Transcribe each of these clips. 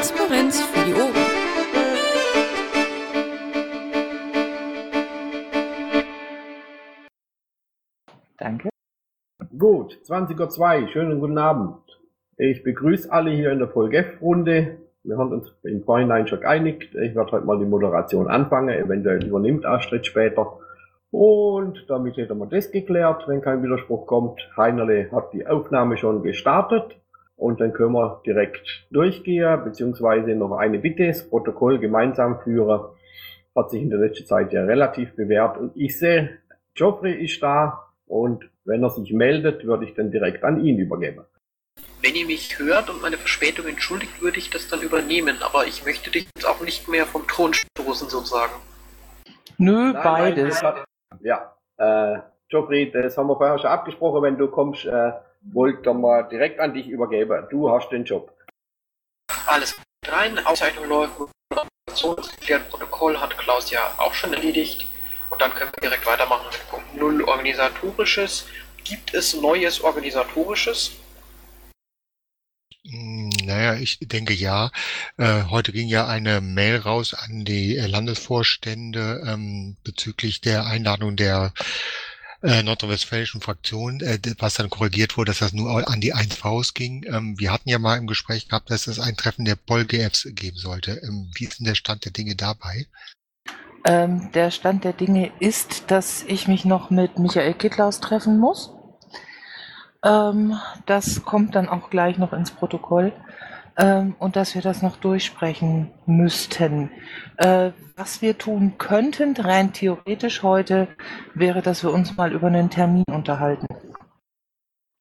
Transparenz für die Ohren. Danke. Gut, 20.02 Uhr, schönen guten Abend. Ich begrüße alle hier in der Folge-F-Runde. Wir haben uns im Vorhinein schon geeinigt. Ich werde heute mal die Moderation anfangen, eventuell übernimmt Astrid später. Und damit hätten wir das geklärt, wenn kein Widerspruch kommt. Heinerle hat die Aufnahme schon gestartet und dann können wir direkt durchgehen, beziehungsweise noch eine Bitte, das Protokoll gemeinsam führen. Hat sich in der letzten Zeit ja relativ bewährt und ich sehe, Geoffrey ist da und wenn er sich meldet, würde ich dann direkt an ihn übergeben. Wenn ihr mich hört und meine Verspätung entschuldigt, würde ich das dann übernehmen, aber ich möchte dich jetzt auch nicht mehr vom Thron stoßen, sozusagen. Nö, Nein, beides. nein, Ja, äh, Geoffrey, das haben wir vorher schon abgesprochen. Wenn du kommst, äh, wollte mal direkt an dich übergeben. Du hast den Job. Alles rein, Aufzeichnung läuft, Moderationsgeklärt, Protokoll hat Klaus ja auch schon erledigt. Und dann können wir direkt weitermachen mit Punkt 0 Organisatorisches. Gibt es Neues Organisatorisches? Hm, Naja, ich denke ja. Äh, heute ging ja eine Mail raus an die äh, Landesvorstände ähm, bezüglich der Einladung der äh, nordrhein-westfälischen Fraktion, äh, was dann korrigiert wurde, dass das nur an die 1Vs ging. Ähm, wir hatten ja mal im Gespräch gehabt, dass es ein Treffen der PolGFs geben sollte. Ähm, wie ist denn der Stand der Dinge dabei? Ähm, der Stand der Dinge ist, dass ich mich noch mit Michael Kittlaus treffen muss. Ähm, das kommt dann auch gleich noch ins Protokoll. Ähm, und dass wir das noch durchsprechen müssten. Äh, was wir tun könnten, rein theoretisch heute, wäre, dass wir uns mal über einen Termin unterhalten.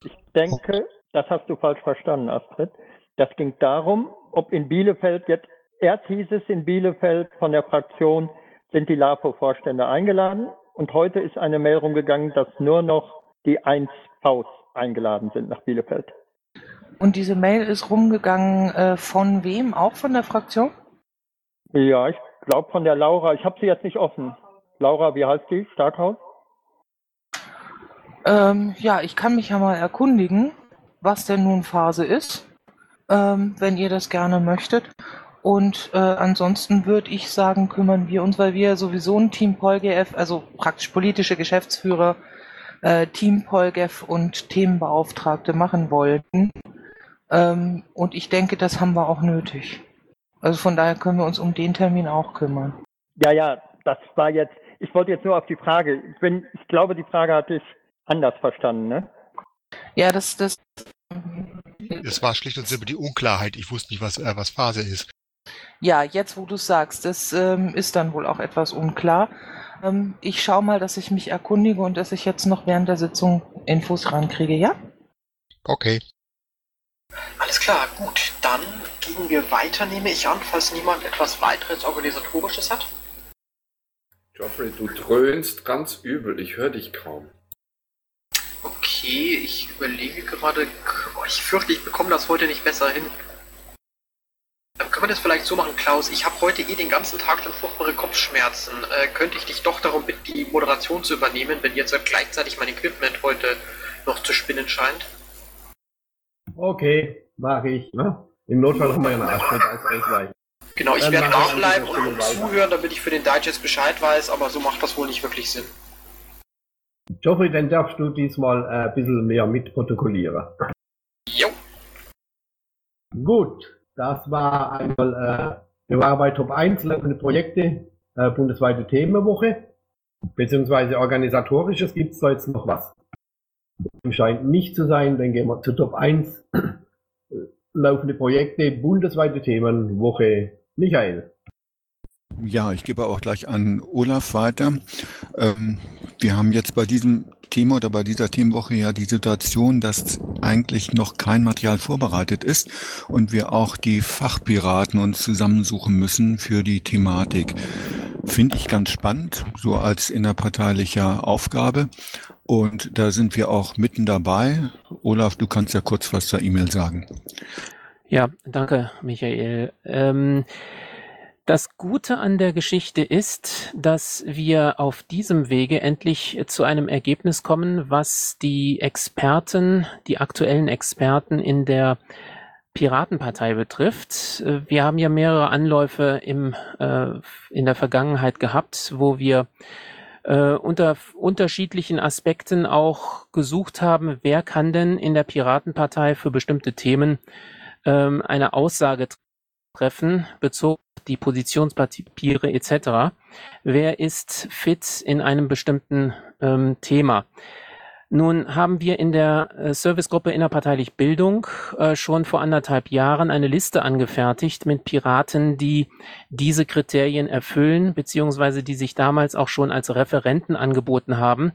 Ich denke, das hast du falsch verstanden, Astrid. Das ging darum, ob in Bielefeld jetzt, erst hieß es in Bielefeld von der Fraktion, sind die LAFO-Vorstände eingeladen. Und heute ist eine Mail rumgegangen, dass nur noch die 1Vs eingeladen sind nach Bielefeld. Und diese Mail ist rumgegangen äh, von wem? Auch von der Fraktion? Ja, ich glaube von der Laura, ich habe sie jetzt nicht offen. Laura, wie heißt die? Starkhaus? Ähm, ja, ich kann mich ja mal erkundigen, was denn nun Phase ist, ähm, wenn ihr das gerne möchtet. Und äh, ansonsten würde ich sagen, kümmern wir uns, weil wir sowieso ein Team PolGF, also praktisch politische Geschäftsführer, äh, Team PolGF und Themenbeauftragte machen wollten. Ähm, und ich denke, das haben wir auch nötig. Also von daher können wir uns um den Termin auch kümmern. Ja, ja, das war jetzt, ich wollte jetzt nur auf die Frage, ich, bin, ich glaube, die Frage hatte ich anders verstanden, ne? Ja, das, das. Es war schlicht und simpel die Unklarheit. Ich wusste nicht, was, äh, was Phase ist. Ja, jetzt wo du sagst, das ähm, ist dann wohl auch etwas unklar. Ähm, ich schaue mal, dass ich mich erkundige und dass ich jetzt noch während der Sitzung Infos rankriege, ja? Okay. Alles klar, gut. Dann gehen wir weiter, nehme ich an, falls niemand etwas weiteres Organisatorisches hat. Geoffrey, du dröhnst ganz übel. Ich höre dich kaum. Okay, ich überlege gerade. Oh, ich fürchte, ich bekomme das heute nicht besser hin. Ähm, können wir das vielleicht so machen, Klaus? Ich habe heute eh den ganzen Tag schon furchtbare Kopfschmerzen. Äh, könnte ich dich doch darum bitten, die Moderation zu übernehmen, wenn jetzt gleichzeitig mein Equipment heute noch zu spinnen scheint? Okay, mache ich. Ne? Im Notfall haben wir ja eine Astrid als Ausweich. Genau, ich Dann werde an bleiben und weiter. zuhören, damit ich für den Digest Bescheid weiß, aber so macht das wohl nicht wirklich Sinn. Geoffrey, dann darfst du diesmal äh, ein bisschen mehr mitprotokollieren. Jo. Gut, das war einmal, äh, wir waren bei Top 1 laufende Projekte, äh, bundesweite Themenwoche, beziehungsweise organisatorisches gibt es da jetzt noch was. Scheint nicht zu sein, dann gehen wir zu Top 1, äh, laufende Projekte, bundesweite Themenwoche. Michael. Ja, ich gebe auch gleich an Olaf weiter. Ähm, wir haben jetzt bei diesem Thema oder bei dieser Themenwoche ja die Situation, dass eigentlich noch kein Material vorbereitet ist und wir auch die Fachpiraten uns zusammensuchen müssen für die Thematik. Finde ich ganz spannend, so als innerparteilicher Aufgabe. Und da sind wir auch mitten dabei. Olaf, du kannst ja kurz was zur E-Mail sagen. Ja, danke, Michael. Ähm, das Gute an der Geschichte ist, dass wir auf diesem Wege endlich zu einem Ergebnis kommen, was die Experten, die aktuellen Experten in der Piratenpartei betrifft. Wir haben ja mehrere Anläufe im, äh, in der Vergangenheit gehabt, wo wir äh, unter unterschiedlichen Aspekten auch gesucht haben, wer kann denn in der Piratenpartei für bestimmte Themen ähm, eine Aussage treffen, bezogen auf die Positionspapiere etc. Wer ist fit in einem bestimmten ähm, Thema? Nun haben wir in der äh, Servicegruppe Innerparteilich Bildung äh, schon vor anderthalb Jahren eine Liste angefertigt mit Piraten, die diese Kriterien erfüllen, beziehungsweise die sich damals auch schon als Referenten angeboten haben,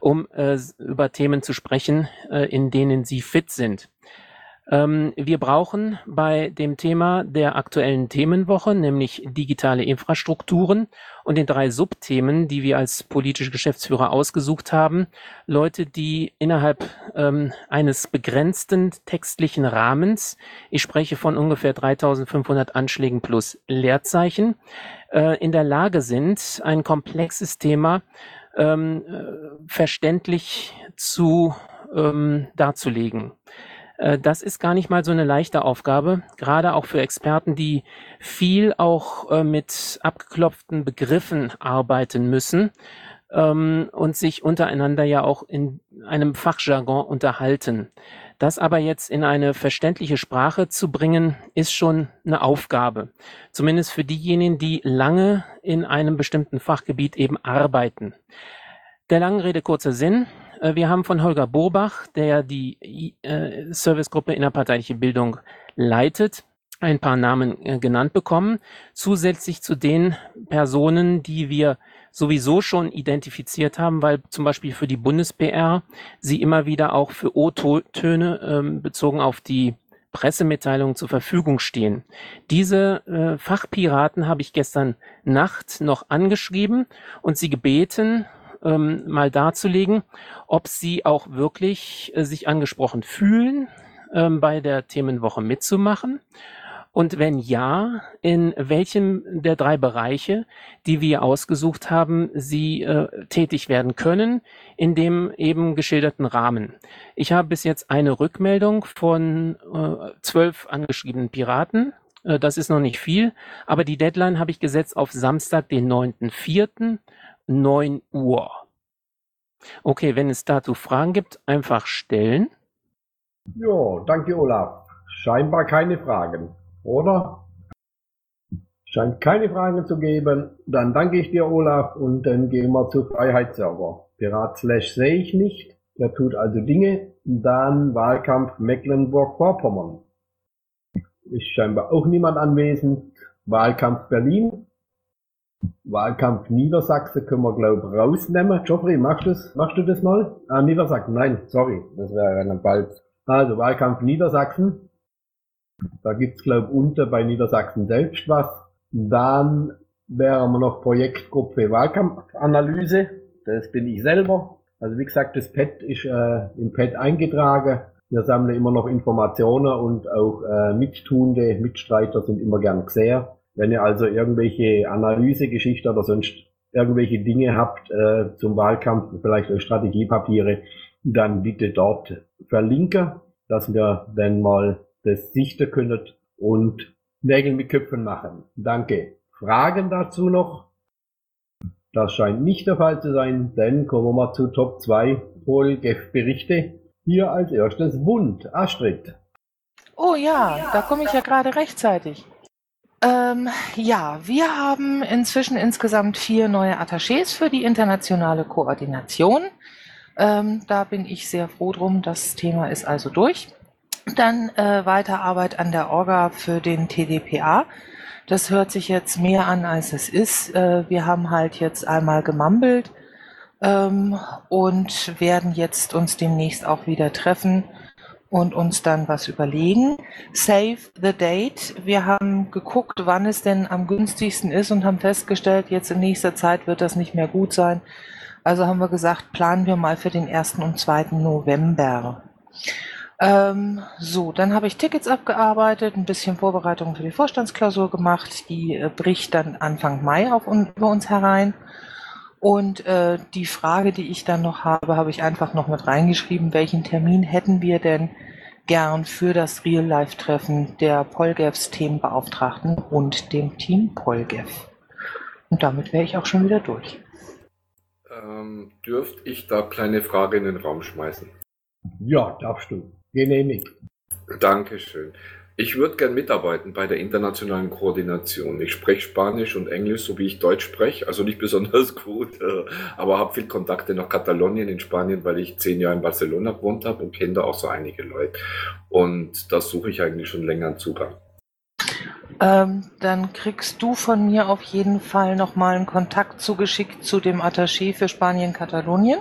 um äh, über Themen zu sprechen, äh, in denen sie fit sind. Ähm, wir brauchen bei dem Thema der aktuellen Themenwoche, nämlich digitale Infrastrukturen und den drei Subthemen, die wir als politische Geschäftsführer ausgesucht haben, Leute, die innerhalb ähm, eines begrenzten textlichen Rahmens, ich spreche von ungefähr 3500 Anschlägen plus Leerzeichen, äh, in der Lage sind, ein komplexes Thema ähm, äh, verständlich zu ähm, darzulegen. Äh, das ist gar nicht mal so eine leichte Aufgabe, gerade auch für Experten, die viel auch äh, mit abgeklopften Begriffen arbeiten müssen ähm, und sich untereinander ja auch in einem Fachjargon unterhalten. Das aber jetzt in eine verständliche Sprache zu bringen, ist schon eine Aufgabe. Zumindest für diejenigen, die lange in einem bestimmten Fachgebiet eben arbeiten. Der langen Rede kurzer Sinn. Äh, wir haben von Holger Burbach, der die äh, Servicegruppe innerparteiliche Bildung leitet, ein paar Namen äh, genannt bekommen, zusätzlich zu den Personen, die wir sowieso schon identifiziert haben, weil zum Beispiel für die Bundes-PR sie immer wieder auch für O-Töne ähm, bezogen auf die Pressemitteilungen zur Verfügung stehen. Diese äh, Fachpiraten habe ich gestern Nacht noch angeschrieben und sie gebeten, ähm, mal darzulegen, ob sie auch wirklich äh, sich angesprochen fühlen, ähm, bei der Themenwoche mitzumachen. Und wenn ja, in welchem der drei Bereiche, die wir ausgesucht haben, Sie äh, tätig werden können, in dem eben geschilderten Rahmen. Ich habe bis jetzt eine Rückmeldung von äh, zwölf angeschriebenen Piraten. Äh, das ist noch nicht viel, aber die Deadline habe ich gesetzt auf Samstag, den 9.4. 9 Uhr. Okay, wenn es dazu Fragen gibt, einfach stellen. Ja, danke Olaf. Scheinbar keine Fragen, oder? Scheint keine Fragen zu geben. Dann danke ich dir, Olaf, und dann gehen wir zu Freiheitsserver. Pirat Slash sehe ich nicht. Der tut also Dinge. Dann Wahlkampf Mecklenburg-Vorpommern. Ist scheinbar auch niemand anwesend. Wahlkampf Berlin. Wahlkampf Niedersachsen können wir, glaube ich, rausnehmen. Joffrey, machst du das, machst du das mal? Ah, Niedersachsen, nein, sorry, das wäre bald. Also, Wahlkampf Niedersachsen. Da gibt's, glaube ich, unten bei Niedersachsen selbst was. Dann wären wir noch Projektgruppe Wahlkampfanalyse. Das bin ich selber. Also wie gesagt, das Pad ist äh, im Pad eingetragen. Wir sammeln immer noch Informationen und auch äh, Mittuende, Mitstreiter sind immer gern gesehen. Wenn ihr also irgendwelche Analysegeschichte oder sonst irgendwelche Dinge habt äh, zum Wahlkampf, vielleicht auch Strategiepapiere, dann bitte dort verlinken, dass wir dann mal das sichten können und Nägel mit Köpfen machen. Danke. Fragen dazu noch? Das scheint nicht der Fall zu sein, denn kommen wir mal zu Top 2 Polgef-Berichte. Hier als erstes Bund. Astrid. Oh ja, da komme ich ja gerade rechtzeitig. Ähm, ja, wir haben inzwischen insgesamt vier neue Attachés für die internationale Koordination. Ähm, da bin ich sehr froh drum. Das Thema ist also durch. Dann äh, Weiterarbeit an der Orga für den TDPA. Das hört sich jetzt mehr an, als es ist. Äh, wir haben halt jetzt einmal gemambelt ähm, und werden jetzt uns demnächst auch wieder treffen und uns dann was überlegen. Save the date. Wir haben geguckt, wann es denn am günstigsten ist und haben festgestellt, jetzt in nächster Zeit wird das nicht mehr gut sein. Also haben wir gesagt, planen wir mal für den 1. und 2. November. Ähm, so, dann habe ich Tickets abgearbeitet, ein bisschen Vorbereitung für die Vorstandsklausur gemacht. Die äh, bricht dann Anfang Mai auf über uns herein. Und äh, die Frage, die ich dann noch habe, habe ich einfach noch mit reingeschrieben, welchen Termin hätten wir denn gern für das Real-Life-Treffen der Polgefs Themenbeauftragten und dem Team Polgef. Und damit wäre ich auch schon wieder durch. Ähm, dürfte ich da kleine Frage in den Raum schmeißen? Ja, darfst du. Genehmigt. Dankeschön. Ich würde gern mitarbeiten bei der internationalen Koordination. Ich spreche Spanisch und Englisch, so wie ich Deutsch spreche, also nicht besonders gut, äh, aber habe viel Kontakte nach Katalonien in Spanien, weil ich zehn Jahre in Barcelona gewohnt habe und kenne da auch so einige Leute. Und da suche ich eigentlich schon länger einen Zugang. Ähm, dann kriegst du von mir auf jeden Fall nochmal einen Kontakt zugeschickt zu dem Attaché für Spanien-Katalonien.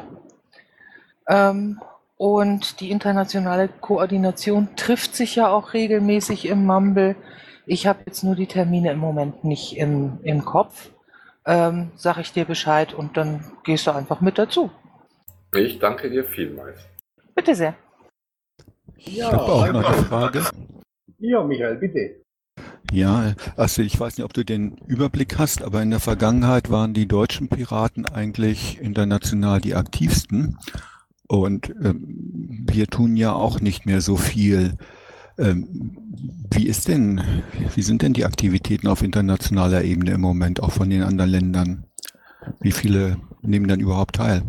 Ähm, und die internationale Koordination trifft sich ja auch regelmäßig im Mumble. Ich habe jetzt nur die Termine im Moment nicht im, im Kopf. Ähm, sag ich dir Bescheid und dann gehst du einfach mit dazu. Ich danke dir vielmals. Bitte sehr. Ich habe auch noch eine Frage. Ja, Michael, bitte. Ja, also ich weiß nicht, ob du den Überblick hast, aber in der Vergangenheit waren die deutschen Piraten eigentlich international die aktivsten. Und ähm, wir tun ja auch nicht mehr so viel. Ähm, wie ist denn, wie sind denn die Aktivitäten auf internationaler Ebene im Moment, auch von den anderen Ländern? Wie viele nehmen dann überhaupt teil?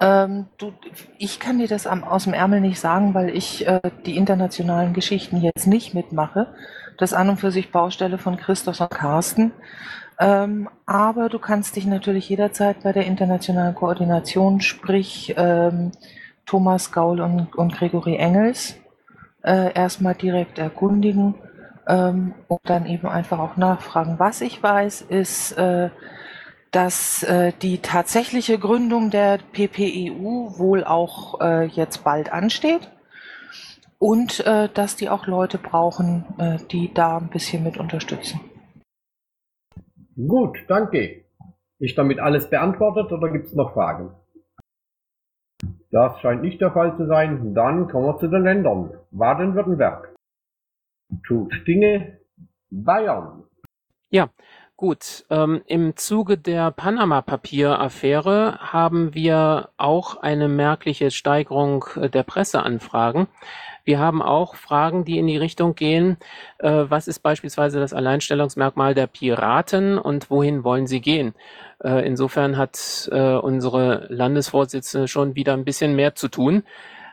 Ähm, du, ich kann dir das am, aus dem Ärmel nicht sagen, weil ich äh, die internationalen Geschichten jetzt nicht mitmache. Das an und für sich Baustelle von Christoph und Carsten. Ähm, aber du kannst dich natürlich jederzeit bei der internationalen Koordination, sprich ähm, Thomas Gaul und, und Gregory Engels, äh, erstmal direkt erkundigen ähm, und dann eben einfach auch nachfragen. Was ich weiß, ist, äh, dass äh, die tatsächliche Gründung der PPEU wohl auch äh, jetzt bald ansteht und äh, dass die auch Leute brauchen, äh, die da ein bisschen mit unterstützen. Gut, danke. Ist damit alles beantwortet oder gibt es noch Fragen? Das scheint nicht der Fall zu sein. Dann kommen wir zu den Ländern. Baden-Württemberg. Tut Dinge. Bayern. Ja, gut. Ähm, Im Zuge der Panama-Papier-Affäre haben wir auch eine merkliche Steigerung äh, der Presseanfragen. Wir haben auch Fragen, die in die Richtung gehen, äh, was ist beispielsweise das Alleinstellungsmerkmal der Piraten und wohin wollen sie gehen? Äh, insofern hat äh, unsere Landesvorsitzende schon wieder ein bisschen mehr zu tun.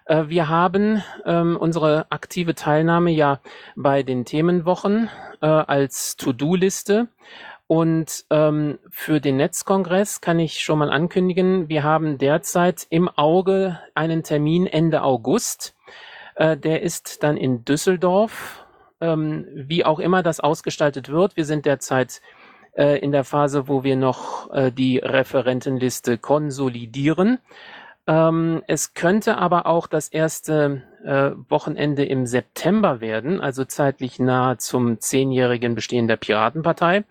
Äh, wir haben ähm, unsere aktive Teilnahme ja bei den Themenwochen äh, als To-Do-Liste. Und ähm, für den Netzkongress kann ich schon mal ankündigen, wir haben derzeit im Auge einen Termin Ende August. Äh, der ist dann in Düsseldorf. Ähm, wie auch immer das ausgestaltet wird. Wir sind derzeit äh, in der Phase, wo wir noch äh, die Referentenliste konsolidieren. Ähm, es könnte aber auch das erste äh, Wochenende im September werden, also zeitlich nahe zum zehnjährigen Bestehen der Piratenpartei.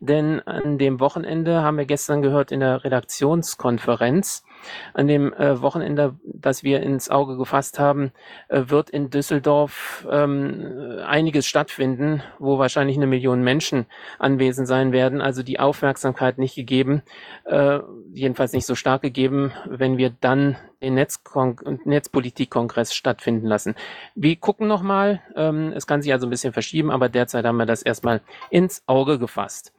Denn an dem Wochenende haben wir gestern gehört in der Redaktionskonferenz, an dem äh, Wochenende, das wir ins Auge gefasst haben, äh, wird in Düsseldorf ähm, einiges stattfinden, wo wahrscheinlich eine Million Menschen anwesend sein werden. Also die Aufmerksamkeit nicht gegeben, äh, jedenfalls nicht so stark gegeben, wenn wir dann den Netzkon Netzpolitikkongress stattfinden lassen. Wir gucken nochmal, ähm, es kann sich also ein bisschen verschieben, aber derzeit haben wir das erstmal ins Auge gefasst.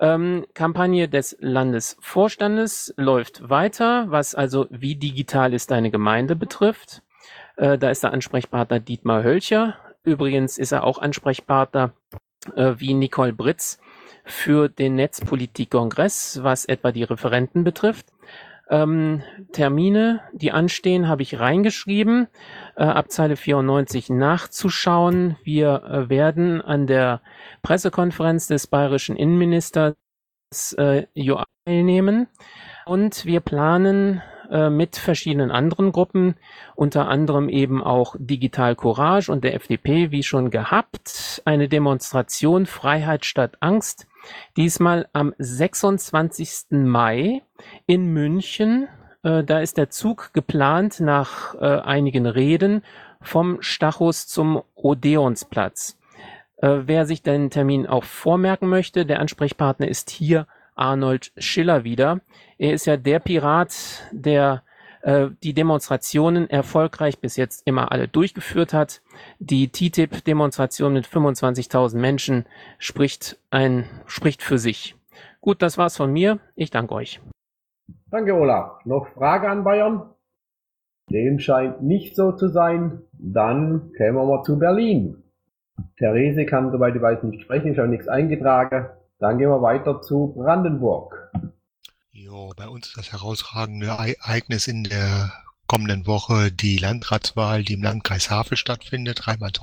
Ähm, Kampagne des Landesvorstandes läuft weiter, was also wie digital ist deine Gemeinde betrifft. Äh, da ist der Ansprechpartner Dietmar Hölcher. Übrigens ist er auch Ansprechpartner äh, wie Nicole Britz für den Netzpolitikkongress, was etwa die Referenten betrifft. Ähm, Termine, die anstehen, habe ich reingeschrieben, äh, ab Zeile 94 nachzuschauen. Wir äh, werden an der Pressekonferenz des bayerischen Innenministers äh, teilnehmen und wir planen äh, mit verschiedenen anderen Gruppen, unter anderem eben auch Digital Courage und der FDP, wie schon gehabt, eine Demonstration Freiheit statt Angst Diesmal am 26. Mai in München. Äh, da ist der Zug geplant nach äh, einigen Reden vom Stachus zum Odeonsplatz. Äh, wer sich den Termin auch vormerken möchte, der Ansprechpartner ist hier Arnold Schiller wieder. Er ist ja der Pirat, der äh, die Demonstrationen erfolgreich bis jetzt immer alle durchgeführt hat. Die TTIP-Demonstration mit 25.000 Menschen spricht ein, spricht für sich. Gut, das war's von mir. Ich danke euch. Danke, Olaf. Noch Frage an Bayern? Dem scheint nicht so zu sein. Dann kämen wir mal zu Berlin. Therese kann, soweit ich weiß, nicht sprechen, ist auch nichts eingetragen. Dann gehen wir weiter zu Brandenburg. Jo, bei uns ist das herausragende Ereignis in der kommenden Woche die Landratswahl, die im Landkreis Havel stattfindet. Raimund,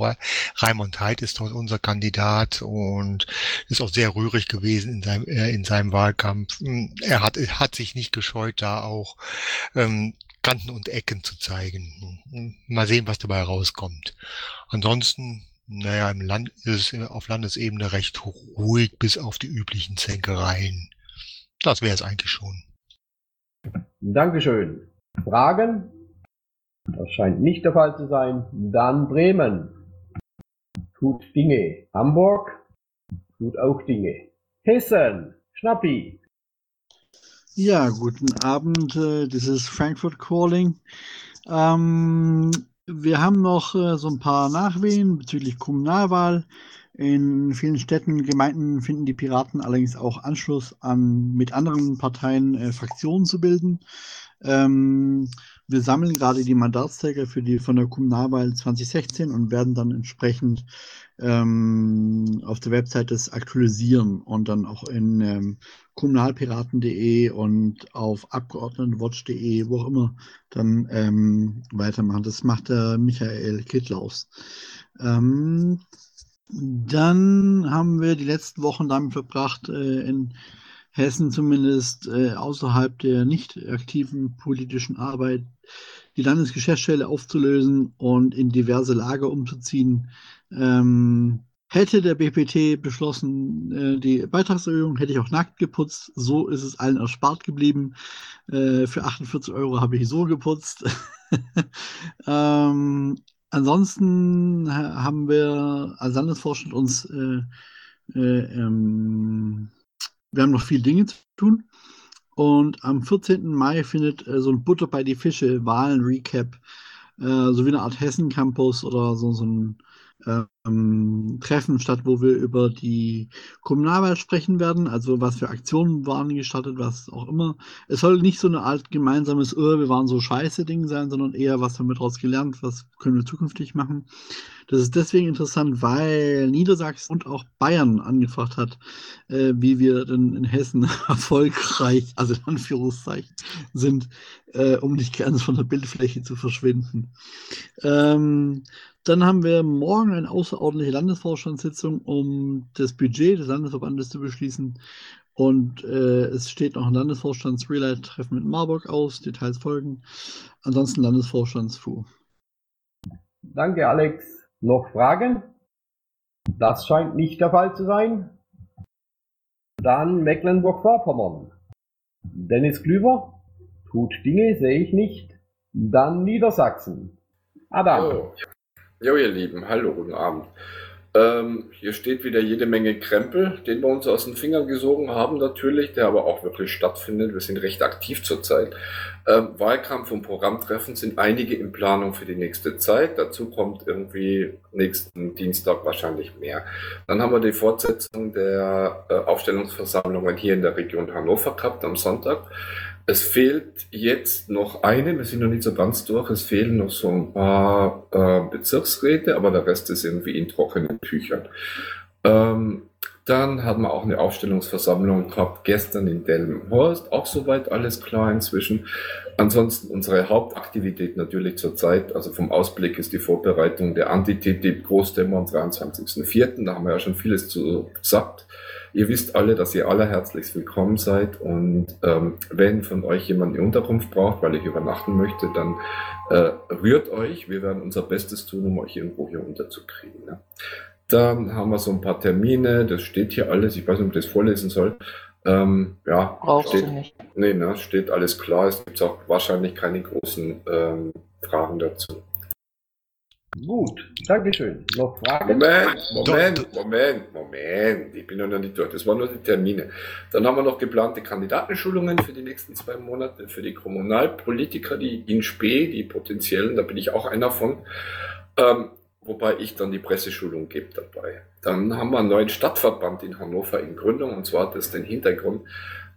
Raimund Heid ist dort unser Kandidat und ist auch sehr rührig gewesen in seinem, äh, in seinem Wahlkampf. Er hat, hat sich nicht gescheut, da auch ähm, Kanten und Ecken zu zeigen. Mal sehen, was dabei rauskommt. Ansonsten, naja, im Land ist es auf Landesebene recht ruhig, bis auf die üblichen Zänkereien. Das wäre es eigentlich schon. Dankeschön. Fragen? Das scheint nicht der Fall zu sein. Dann Bremen. Tut Dinge. Hamburg. Tut auch Dinge. Hessen. Schnappi. Ja, guten Abend. äh, Das ist Frankfurt Calling. Ähm, wir haben noch äh, so ein paar Nachwehen bezüglich Kommunalwahl. In vielen Städten, Gemeinden finden die Piraten allerdings auch Anschluss an mit anderen Parteien äh, Fraktionen zu bilden. Ähm, wir sammeln gerade die Mandatsträger für die von der Kommunalwahl 2016 und werden dann entsprechend ähm, auf der Website das aktualisieren und dann auch in ähm, kommunalpiraten.de und auf abgeordnetenwatch.de, wo auch immer, dann ähm, weitermachen. Das macht der Michael Kittlaus. Ähm, dann haben wir die letzten Wochen damit verbracht, äh, in Hessen zumindest äh, außerhalb der nicht aktiven politischen Arbeit die Landesgeschäftsstelle aufzulösen und in diverse Lager umzuziehen. Ähm, hätte der BPT beschlossen, äh, die Beitragserhöhung, hätte ich auch nackt geputzt. So ist es allen erspart geblieben. Äh, für 48 Euro habe ich so geputzt. ähm, ansonsten ha- haben wir als Landesvorstand uns äh, äh, ähm, wir haben noch viele Dinge zu tun. Und am 14. Mai findet äh, so ein Butter bei die Fische Wahlen-Recap, äh, so wie eine Art Hessen-Campus oder so, so ein ähm, Treffen statt, wo wir über die Kommunalwahl sprechen werden, also was für Aktionen waren gestartet, was auch immer. Es soll nicht so eine Art gemeinsames, oh, wir waren so scheiße Ding sein, sondern eher, was haben wir daraus gelernt, was können wir zukünftig machen. Das ist deswegen interessant, weil Niedersachsen und auch Bayern angefragt hat, äh, wie wir denn in Hessen erfolgreich, also in Anführungszeichen, sind, äh, um nicht ganz von der Bildfläche zu verschwinden. Ähm, dann haben wir morgen eine außerordentliche Landesvorstandssitzung, um das Budget des Landesverbandes zu beschließen. Und äh, es steht noch ein Landesvorstands-Relay-Treffen mit Marburg aus. Details folgen. Ansonsten Landesvorstands-FU. Danke, Alex. Noch Fragen? Das scheint nicht der Fall zu sein. Dann Mecklenburg-Vorpommern. Dennis Klüver? Tut Dinge, sehe ich nicht. Dann Niedersachsen. Adam. Jo. Jo, ihr Lieben, hallo, guten Abend. Ähm, hier steht wieder jede Menge Krempel, den wir uns aus den Fingern gesogen haben natürlich, der aber auch wirklich stattfindet. Wir sind recht aktiv zurzeit. Ähm, Wahlkampf und Programmtreffen sind einige in Planung für die nächste Zeit. Dazu kommt irgendwie nächsten Dienstag wahrscheinlich mehr. Dann haben wir die Fortsetzung der äh, Aufstellungsversammlungen hier in der Region Hannover gehabt am Sonntag. Es fehlt jetzt noch eine, wir sind noch nicht so ganz durch, es fehlen noch so ein paar äh, Bezirksräte, aber der Rest ist irgendwie in trockenen Tüchern. Ähm, dann hatten wir auch eine Aufstellungsversammlung gehabt, gestern in Delmenhorst, auch soweit alles klar inzwischen. Ansonsten unsere Hauptaktivität natürlich zurzeit, also vom Ausblick ist die Vorbereitung der Anti-TTIP-Großdemo am 23.04., da haben wir ja schon vieles zu gesagt. Ihr wisst alle, dass ihr alle herzlichst willkommen seid und ähm, wenn von euch jemand eine Unterkunft braucht, weil ich übernachten möchte, dann äh, rührt euch. Wir werden unser Bestes tun, um euch irgendwo hier unterzukriegen. Ne? Dann haben wir so ein paar Termine, das steht hier alles, ich weiß nicht, ob ich das vorlesen soll. Ähm, ja, Brauchst steht, du nicht. Nee, ne, steht alles klar. Es gibt auch wahrscheinlich keine großen ähm, Fragen dazu. Gut, Dankeschön. Noch Fragen? Moment, Moment, Moment, Moment. Ich bin noch nicht durch. Das waren nur die Termine. Dann haben wir noch geplante Kandidatenschulungen für die nächsten zwei Monate für die Kommunalpolitiker, die in Spee, die potenziellen, da bin ich auch einer von. Ähm, wobei ich dann die Presseschulung gebe dabei. Dann haben wir einen neuen Stadtverband in Hannover in Gründung und zwar hat das den Hintergrund,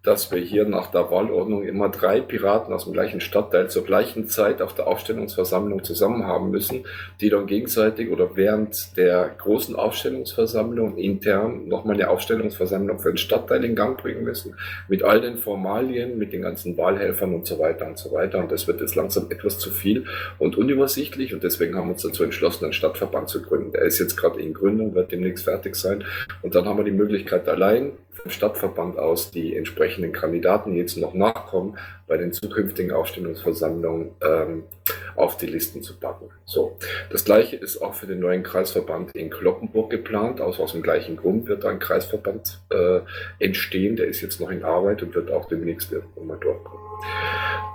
dass wir hier nach der Wahlordnung immer drei Piraten aus dem gleichen Stadtteil zur gleichen Zeit auf der Aufstellungsversammlung zusammen haben müssen, die dann gegenseitig oder während der großen Aufstellungsversammlung intern nochmal eine Aufstellungsversammlung für den Stadtteil in Gang bringen müssen, mit all den Formalien, mit den ganzen Wahlhelfern und so weiter und so weiter. Und das wird jetzt langsam etwas zu viel und unübersichtlich und deswegen haben wir uns dazu entschlossen, einen Stadtverband zu gründen. Der ist jetzt gerade in Gründung, wird demnächst fertig sein und dann haben wir die Möglichkeit allein Stadtverband aus die entsprechenden Kandidaten, jetzt noch nachkommen, bei den zukünftigen Aufstellungsversammlungen ähm, auf die Listen zu packen. So, das gleiche ist auch für den neuen Kreisverband in Kloppenburg geplant. Aus, aus dem gleichen Grund wird ein Kreisverband äh, entstehen. Der ist jetzt noch in Arbeit und wird auch demnächst irgendwann mal durchkommen.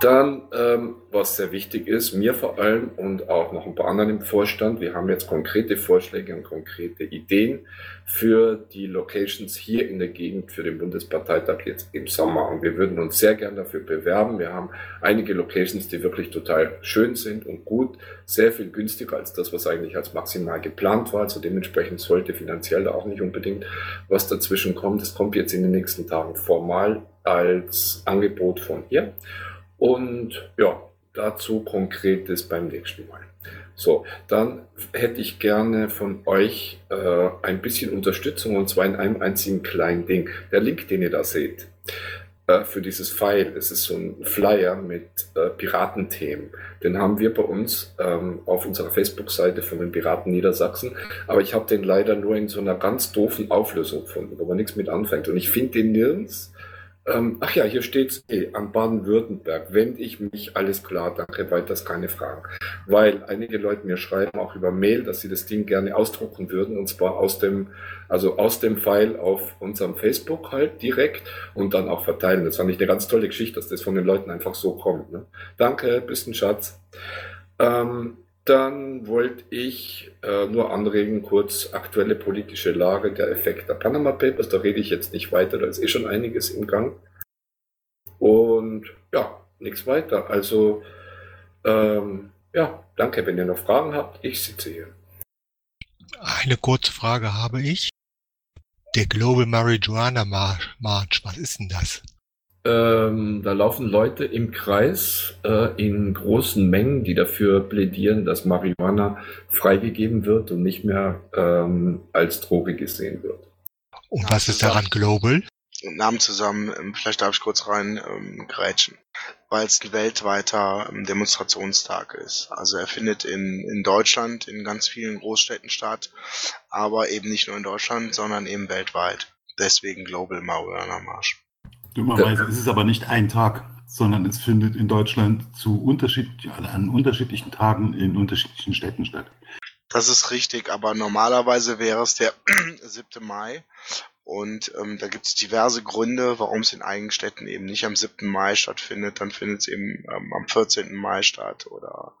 Dann, ähm, was sehr wichtig ist, mir vor allem und auch noch ein paar anderen im Vorstand, wir haben jetzt konkrete Vorschläge und konkrete Ideen für die Locations hier in der Gegend für den Bundesparteitag jetzt im Sommer. Und wir würden uns sehr gern dafür bewerben. Wir haben einige Locations, die wirklich total schön sind und gut, sehr viel günstiger als das, was eigentlich als maximal geplant war. Also dementsprechend sollte finanziell da auch nicht unbedingt was dazwischen kommen. Das kommt jetzt in den nächsten Tagen formal als Angebot von ihr. Und ja, dazu konkretes beim nächsten Mal. So, dann hätte ich gerne von euch äh, ein bisschen Unterstützung und zwar in einem einzigen kleinen Ding. Der Link, den ihr da seht, äh, für dieses File, es ist so ein Flyer mit äh, Piratenthemen. Den haben wir bei uns ähm, auf unserer Facebook-Seite von den Piraten Niedersachsen, aber ich habe den leider nur in so einer ganz doofen Auflösung gefunden, wo man nichts mit anfängt. Und ich finde den nirgends ähm, ach ja, hier steht's eh, an Baden-Württemberg. Wende ich mich, alles klar, danke, weiters keine Fragen. Weil einige Leute mir schreiben auch über Mail, dass sie das Ding gerne ausdrucken würden und zwar aus dem, also aus dem File auf unserem Facebook halt direkt und dann auch verteilen. Das fand ich eine ganz tolle Geschichte, dass das von den Leuten einfach so kommt. Ne? Danke, bist ein Schatz. Ähm, dann wollte ich äh, nur anregen, kurz aktuelle politische Lage, der Effekt der Panama Papers. Da rede ich jetzt nicht weiter, da ist eh schon einiges im Gang. Und ja, nichts weiter. Also, ähm, ja, danke, wenn ihr noch Fragen habt. Ich sitze hier. Eine kurze Frage habe ich. Der Global Marijuana March, was ist denn das? Ähm, da laufen Leute im Kreis äh, in großen Mengen, die dafür plädieren, dass Marihuana freigegeben wird und nicht mehr ähm, als Droge gesehen wird. Und was ist daran global? Namen zusammen, ähm, vielleicht darf ich kurz rein ähm, grätschen, weil es ein weltweiter ähm, Demonstrationstag ist. Also er findet in, in Deutschland, in ganz vielen Großstädten statt, aber eben nicht nur in Deutschland, sondern eben weltweit. Deswegen Global Marijuana Marsch. Dummerweise ist es aber nicht ein Tag, sondern es findet in Deutschland zu unterschied an unterschiedlichen Tagen in unterschiedlichen Städten statt. Das ist richtig, aber normalerweise wäre es der 7. Mai. Und ähm, da gibt es diverse Gründe, warum es in einigen Städten eben nicht am 7. Mai stattfindet. Dann findet es eben ähm, am 14. Mai statt oder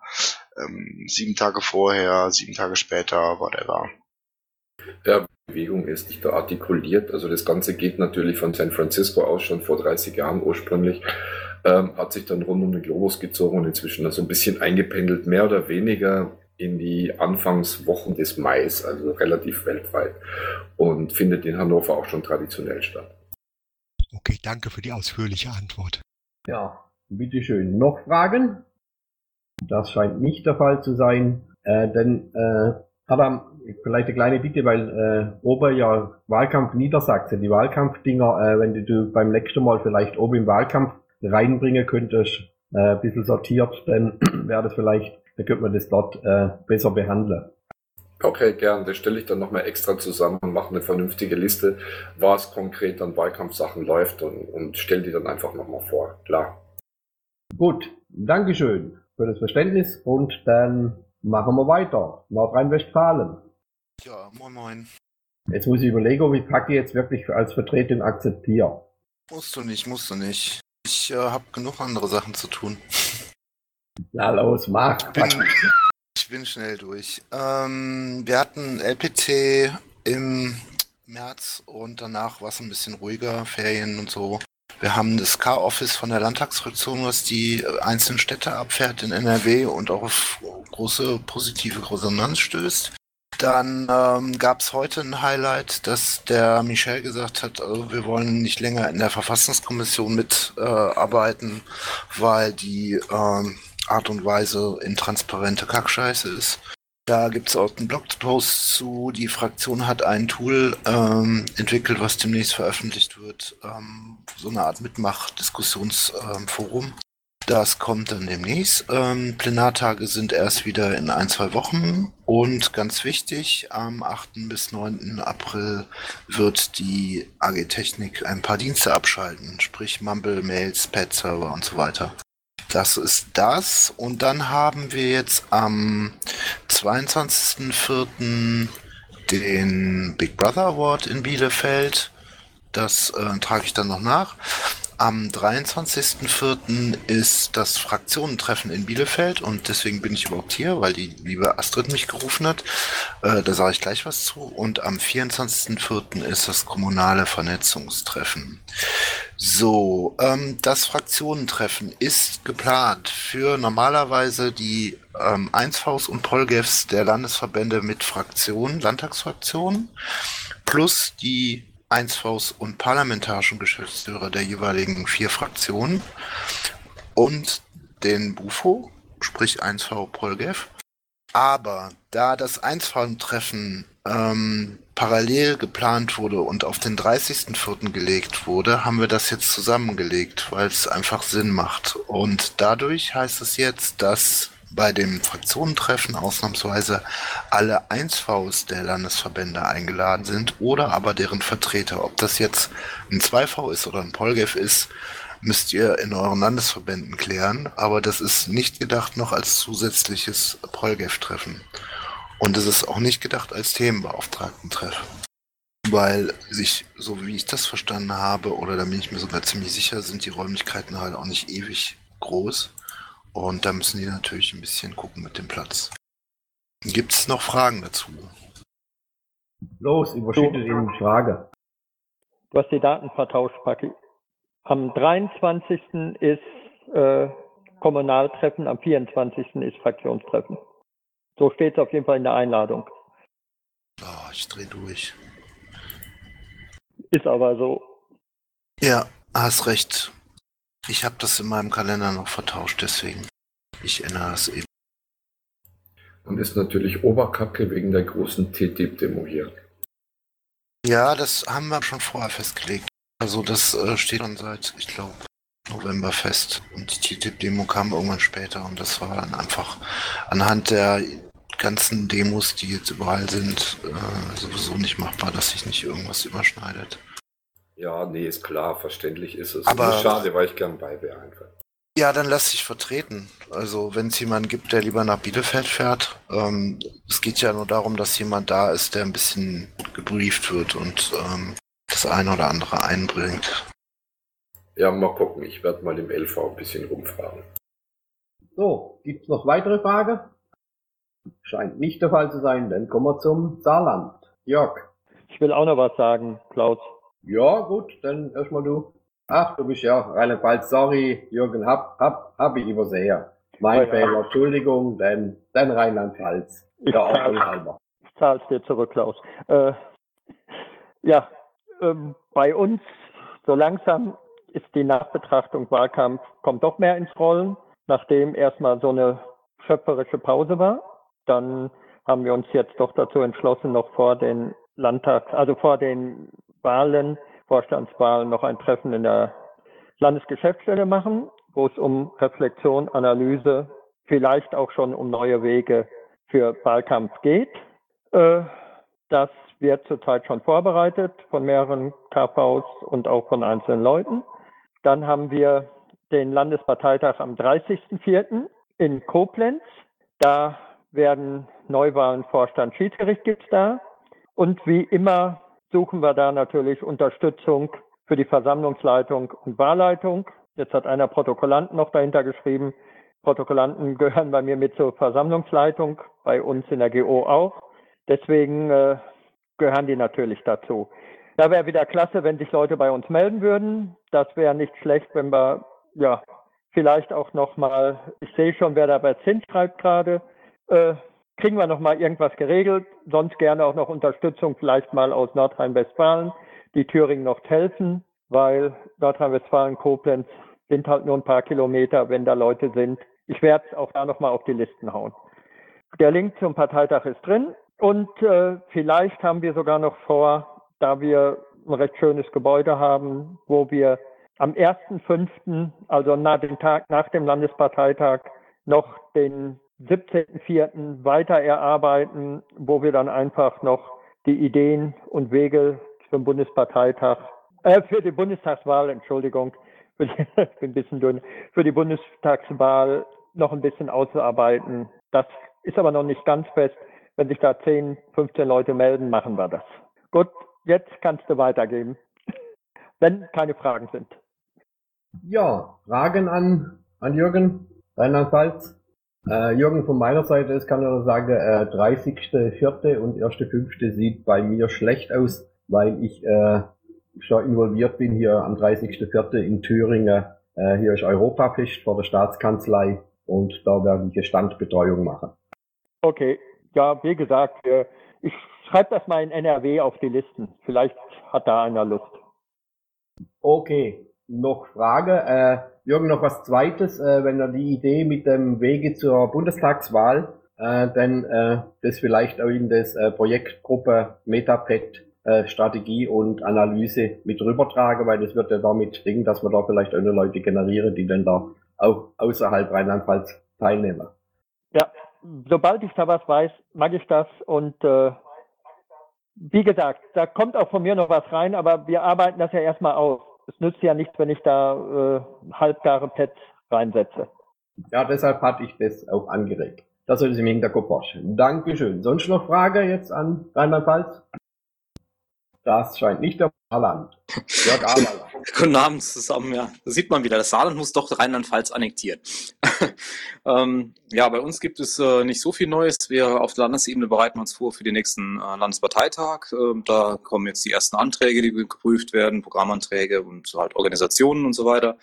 ähm, sieben Tage vorher, sieben Tage später, whatever. Ja, Bewegung ist nicht da artikuliert. Also das Ganze geht natürlich von San Francisco aus schon vor 30 Jahren ursprünglich. Ähm, hat sich dann rund um den Globus gezogen und inzwischen so also ein bisschen eingependelt, mehr oder weniger in die Anfangswochen des Mais, also relativ weltweit. Und findet in Hannover auch schon traditionell statt. Okay, danke für die ausführliche Antwort. Ja, bitteschön. Noch Fragen? Das scheint nicht der Fall zu sein. Äh, denn äh, Adam, vielleicht eine kleine Bitte, weil äh, oben ja Wahlkampf Niedersachsen, die Wahlkampfdinger, äh, wenn du beim nächsten Mal vielleicht oben im Wahlkampf reinbringen könntest, äh, ein bisschen sortiert, dann wäre das vielleicht, dann könnte man das dort äh, besser behandeln. Okay, gern. Das stelle ich dann nochmal extra zusammen und mache eine vernünftige Liste, was konkret an Wahlkampfsachen läuft und, und stelle die dann einfach nochmal vor. Klar. Gut, Dankeschön für das Verständnis und dann Machen wir weiter. Nordrhein-Westfalen. Ja, moin moin. Jetzt muss ich überlegen, ob ich Packe jetzt wirklich als Vertretung akzeptiere. Musst du nicht, musst du nicht. Ich äh, habe genug andere Sachen zu tun. Na los, mach. Ich bin, ich ich bin schnell durch. Ähm, wir hatten LPT im März und danach war es ein bisschen ruhiger, Ferien und so. Wir haben das K-Office von der Landtagsfraktion, was die einzelnen Städte abfährt in NRW und auch auf große positive Resonanz stößt. Dann ähm, gab es heute ein Highlight, dass der Michel gesagt hat, also wir wollen nicht länger in der Verfassungskommission mitarbeiten, äh, weil die ähm, Art und Weise intransparente Kackscheiße ist. Da gibt es auch einen Blogpost zu. Die Fraktion hat ein Tool ähm, entwickelt, was demnächst veröffentlicht wird. Ähm, so eine Art Mitmach-Diskussionsforum. Ähm, das kommt dann demnächst. Ähm, Plenartage sind erst wieder in ein, zwei Wochen. Und ganz wichtig, am 8. bis 9. April wird die AG Technik ein paar Dienste abschalten, sprich Mumble, Mails, Pad-Server und so weiter. Das ist das. Und dann haben wir jetzt am 22.04. den Big Brother Award in Bielefeld. Das äh, trage ich dann noch nach. Am 23.04. ist das Fraktionentreffen in Bielefeld und deswegen bin ich überhaupt hier, weil die liebe Astrid mich gerufen hat. Äh, da sage ich gleich was zu. Und am 24.04. ist das kommunale Vernetzungstreffen. So, ähm, das Fraktionentreffen ist geplant für normalerweise die ähm, 1Vs und Polgefs der Landesverbände mit Fraktionen, Landtagsfraktionen, plus die 1Vs und parlamentarischen Geschäftsführer der jeweiligen vier Fraktionen und den Bufo, sprich 1V Polgef. Aber da das 1V-Treffen ähm, parallel geplant wurde und auf den 30.04. gelegt wurde, haben wir das jetzt zusammengelegt, weil es einfach Sinn macht. Und dadurch heißt es jetzt, dass bei dem Fraktionentreffen ausnahmsweise alle 1Vs der Landesverbände eingeladen sind oder aber deren Vertreter. Ob das jetzt ein 2V ist oder ein Polgef ist, müsst ihr in euren Landesverbänden klären. Aber das ist nicht gedacht noch als zusätzliches Polgef-Treffen. Und es ist auch nicht gedacht als Themenbeauftragten-Treffen. Weil sich, so wie ich das verstanden habe, oder da bin ich mir sogar ziemlich sicher, sind die Räumlichkeiten halt auch nicht ewig groß. Und da müssen die natürlich ein bisschen gucken mit dem Platz. Gibt es noch Fragen dazu? Los, überschüttet Ihnen die Frage. Du hast die Daten vertauscht, Paki. Am 23. ist äh, Kommunaltreffen, am 24. ist Fraktionstreffen. So steht es auf jeden Fall in der Einladung. Oh, ich drehe durch. Ist aber so. Ja, hast recht. Ich habe das in meinem Kalender noch vertauscht, deswegen. Ich ändere es eben. Und ist natürlich Oberkacke wegen der großen TTIP-Demo hier. Ja, das haben wir schon vorher festgelegt. Also das äh, steht schon seit, ich glaube, November fest. Und die TTIP-Demo kam irgendwann später und das war dann einfach anhand der ganzen Demos, die jetzt überall sind, äh, sowieso nicht machbar, dass sich nicht irgendwas überschneidet. Ja, nee, ist klar, verständlich ist es. Aber ist schade, weil ich gern bei wäre einfach. Ja, dann lass dich vertreten. Also wenn es jemanden gibt, der lieber nach Bielefeld fährt, ähm, es geht ja nur darum, dass jemand da ist, der ein bisschen gebrieft wird und ähm, das eine oder andere einbringt. Ja, mal gucken. Ich werde mal im LV ein bisschen rumfahren. So, gibt's noch weitere Fragen? Scheint nicht der Fall zu sein. Dann kommen wir zum Saarland. Jörg. Ich will auch noch was sagen, Klaus. Ja, gut, dann erstmal du. Ach, du bist ja Rheinland-Pfalz, sorry, Jürgen, hab, hab, hab ich übersehen. Mein Ja. Fehler, Entschuldigung, denn, denn Rheinland-Pfalz. Ich Ja, auch. Ich zahl's dir zurück, Klaus. Äh, ja, ähm, bei uns so langsam ist die Nachbetrachtung Wahlkampf, kommt doch mehr ins Rollen, nachdem erstmal so eine schöpferische Pause war. Dann haben wir uns jetzt doch dazu entschlossen, noch vor den Landtags, also vor den Wahlen, Vorstandswahlen, noch ein Treffen in der Landesgeschäftsstelle machen, wo es um Reflexion, Analyse, vielleicht auch schon um neue Wege für Wahlkampf geht. Äh, das wird zurzeit schon vorbereitet von mehreren KVs und auch von einzelnen Leuten. Dann haben wir den Landesparteitag am 30.04. in Koblenz. Da werden Neuwahlen Vorstand Schiedsgericht gibt's da. Und wie immer suchen wir da natürlich Unterstützung für die Versammlungsleitung und Wahlleitung. Jetzt hat einer Protokollant noch dahinter geschrieben, Protokollanten gehören bei mir mit zur Versammlungsleitung, bei uns in der GO auch. Deswegen äh, gehören die natürlich dazu. Da wäre wieder klasse, wenn sich Leute bei uns melden würden. Das wäre nicht schlecht, wenn wir ja vielleicht auch noch mal. Ich sehe schon, wer da bei Zins schreibt gerade. Äh, kriegen wir noch mal irgendwas geregelt. Sonst gerne auch noch Unterstützung vielleicht mal aus Nordrhein-Westfalen, die Thüringen noch helfen, weil Nordrhein-Westfalen, Koblenz sind halt nur ein paar Kilometer, wenn da Leute sind. Ich werde es auch da noch mal auf die Listen hauen. Der Link zum Parteitag ist drin und äh, vielleicht haben wir sogar noch vor, da wir ein recht schönes Gebäude haben, wo wir am 1.5., also nach dem Tag nach dem Landesparteitag, noch den 17.4. weiter erarbeiten, wo wir dann einfach noch die Ideen und Wege zum Bundesparteitag, äh, für die Bundestagswahl, Entschuldigung, für die, ein bisschen dünn, für die Bundestagswahl noch ein bisschen auszuarbeiten. Das ist aber noch nicht ganz fest. Wenn sich da 10, 15 Leute melden, machen wir das. Gut, Jetzt kannst du weitergeben, wenn keine Fragen sind. Ja, Fragen an, an Jürgen, Rheinland-Pfalz. Äh, Jürgen, von meiner Seite ist, kann ich nur sagen, äh, 30.04. und 1.05. sieht bei mir schlecht aus, weil ich äh, schon involviert bin hier am 30.04. in Thüringen. Äh, hier ist Europafest vor der Staatskanzlei und da werde ich eine Standbetreuung machen. Okay, ja, wie gesagt, äh, ich schreibe das mal in NRW auf die Listen. Vielleicht hat da einer Lust. Okay, noch Frage. Äh, Jürgen, noch was Zweites, äh, wenn er die Idee mit dem Wege zur Bundestagswahl, äh, dann äh, das vielleicht auch in das äh, Projektgruppe Metapet äh, Strategie und Analyse mit rübertragen, weil das wird ja damit Ding, dass wir da vielleicht auch Leute generieren, die dann da auch außerhalb Rheinland-Pfalz teilnehmen. Ja, sobald ich da was weiß, mag ich das und äh, wie gesagt, da kommt auch von mir noch was rein, aber wir arbeiten das ja erstmal aus. Es nützt ja nichts, wenn ich da äh, halbgare Pads reinsetze. Ja, deshalb hatte ich das auch angeregt. Das sollte Sie im Hinterkopf vorstellen. Dankeschön. Sonst noch Frage jetzt an Rheinland-Pfalz? Das scheint nicht der Saarland. Jörg Aberler. Guten Abend zusammen, ja. Da sieht man wieder, das Saarland muss doch Rheinland-Pfalz annektieren. ähm, ja, bei uns gibt es äh, nicht so viel Neues. Wir auf der Landesebene bereiten uns vor für den nächsten äh, Landesparteitag. Ähm, da kommen jetzt die ersten Anträge, die geprüft werden, Programmanträge und halt Organisationen und so weiter.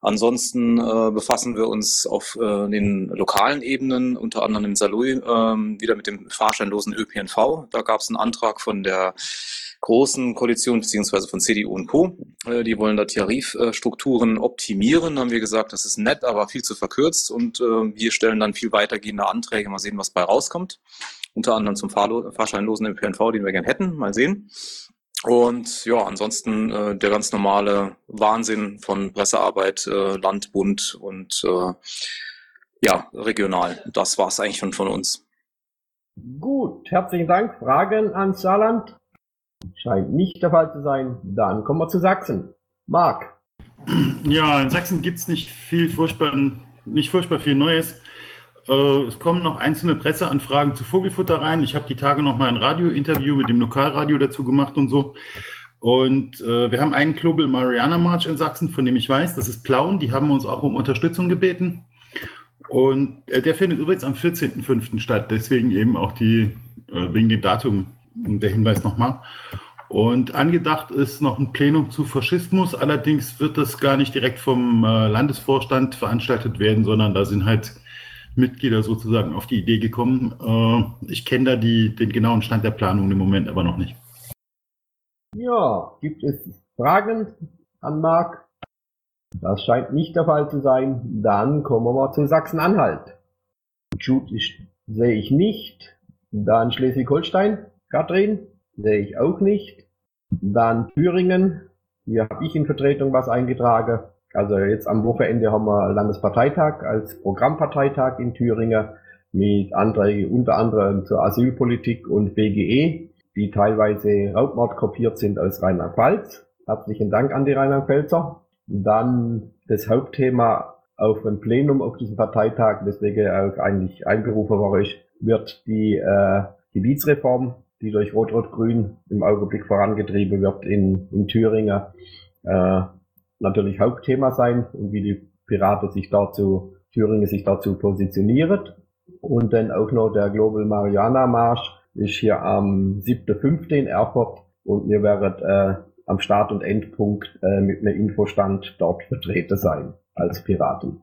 Ansonsten äh, befassen wir uns auf äh, den lokalen Ebenen, unter anderem in Saarlouis, äh, wieder mit dem fahrscheinlosen ÖPNV. Da gab es einen Antrag von der großen Koalition beziehungsweise von CDU und Co. Äh, die wollen da Tarifstrukturen optimieren. Da haben wir gesagt, das ist nett, aber viel zu verkürzt und äh, wir stellen dann viel weitergehende Anträge. Mal sehen, was bei rauskommt. Unter anderem zum fahrscheinlosen ÖPNV, den wir gerne hätten. Mal sehen. Und ja, ansonsten äh, der ganz normale Wahnsinn von Pressearbeit, äh, Land, Bund und äh, ja, regional. Das war es eigentlich schon von uns. Gut, herzlichen Dank. Fragen an Saarland? Scheint nicht der Fall zu sein. Dann kommen wir zu Sachsen. Marc. Ja, in Sachsen gibt es nicht viel furchtbar, nicht furchtbar viel Neues. Äh, es kommen noch einzelne Presseanfragen zu Vogelfutter rein. Ich habe die Tage noch mal ein Radiointerview mit dem Lokalradio dazu gemacht und so. Und äh, wir haben einen Global Mariana March in Sachsen, von dem ich weiß, das ist Plauen. Die haben uns auch um Unterstützung gebeten. Und äh, der findet übrigens am 14.05. statt. Deswegen eben auch die, äh, wegen dem Datum der Hinweis nochmal. Und angedacht ist noch ein Plenum zu Faschismus. Allerdings wird das gar nicht direkt vom äh, Landesvorstand veranstaltet werden, sondern da sind halt Mitglieder sozusagen auf die Idee gekommen. Äh, ich kenne da die, den genauen Stand der Planung im Moment aber noch nicht. Ja, gibt es Fragen an Marc? Das scheint nicht der Fall zu sein. Dann kommen wir mal zu Sachsen-Anhalt. Jude sehe ich nicht. Dann Schleswig-Holstein. Katrin? Sehe ich auch nicht. Dann Thüringen. Hier habe ich in Vertretung was eingetragen. Also jetzt am Wochenende haben wir Landesparteitag als Programmparteitag in Thüringen mit Anträgen unter anderem zur Asylpolitik und BGE, die teilweise Raubmord kopiert sind aus Rheinland-Pfalz. Herzlichen Dank an die Rheinland-Pfälzer. Dann das Hauptthema auf dem Plenum auf diesem Parteitag, deswegen auch eigentlich einberufen war ich, wird die äh, Gebietsreform die durch Rot-Rot-Grün im Augenblick vorangetrieben wird in, in Thüringen, äh, natürlich Hauptthema sein und wie die Piraten sich dazu Thüringen sich dazu positioniert. Und dann auch noch der Global Mariana Marsch ist hier am 7.5. in Erfurt und ihr werdet äh, am Start- und Endpunkt äh, mit einem Infostand dort vertreten sein als Piraten.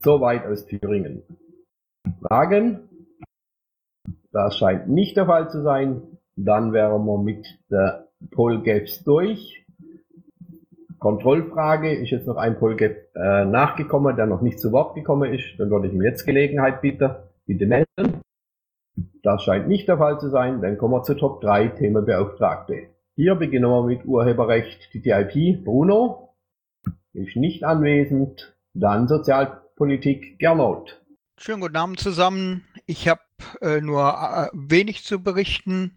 Soweit aus Thüringen. Fragen? Das scheint nicht der Fall zu sein. Dann wären wir mit der Polgaps durch. Kontrollfrage ist jetzt noch ein Polgap äh, nachgekommen, der noch nicht zu Wort gekommen ist. Dann würde ich ihm jetzt Gelegenheit bieten. Bitte melden. Das scheint nicht der Fall zu sein. Dann kommen wir zu Top 3 Themenbeauftragte. Hier beginnen wir mit Urheberrecht TTIP. Bruno ist nicht anwesend. Dann Sozialpolitik Gernot. Schönen guten Abend zusammen. Ich habe äh, nur äh, wenig zu berichten.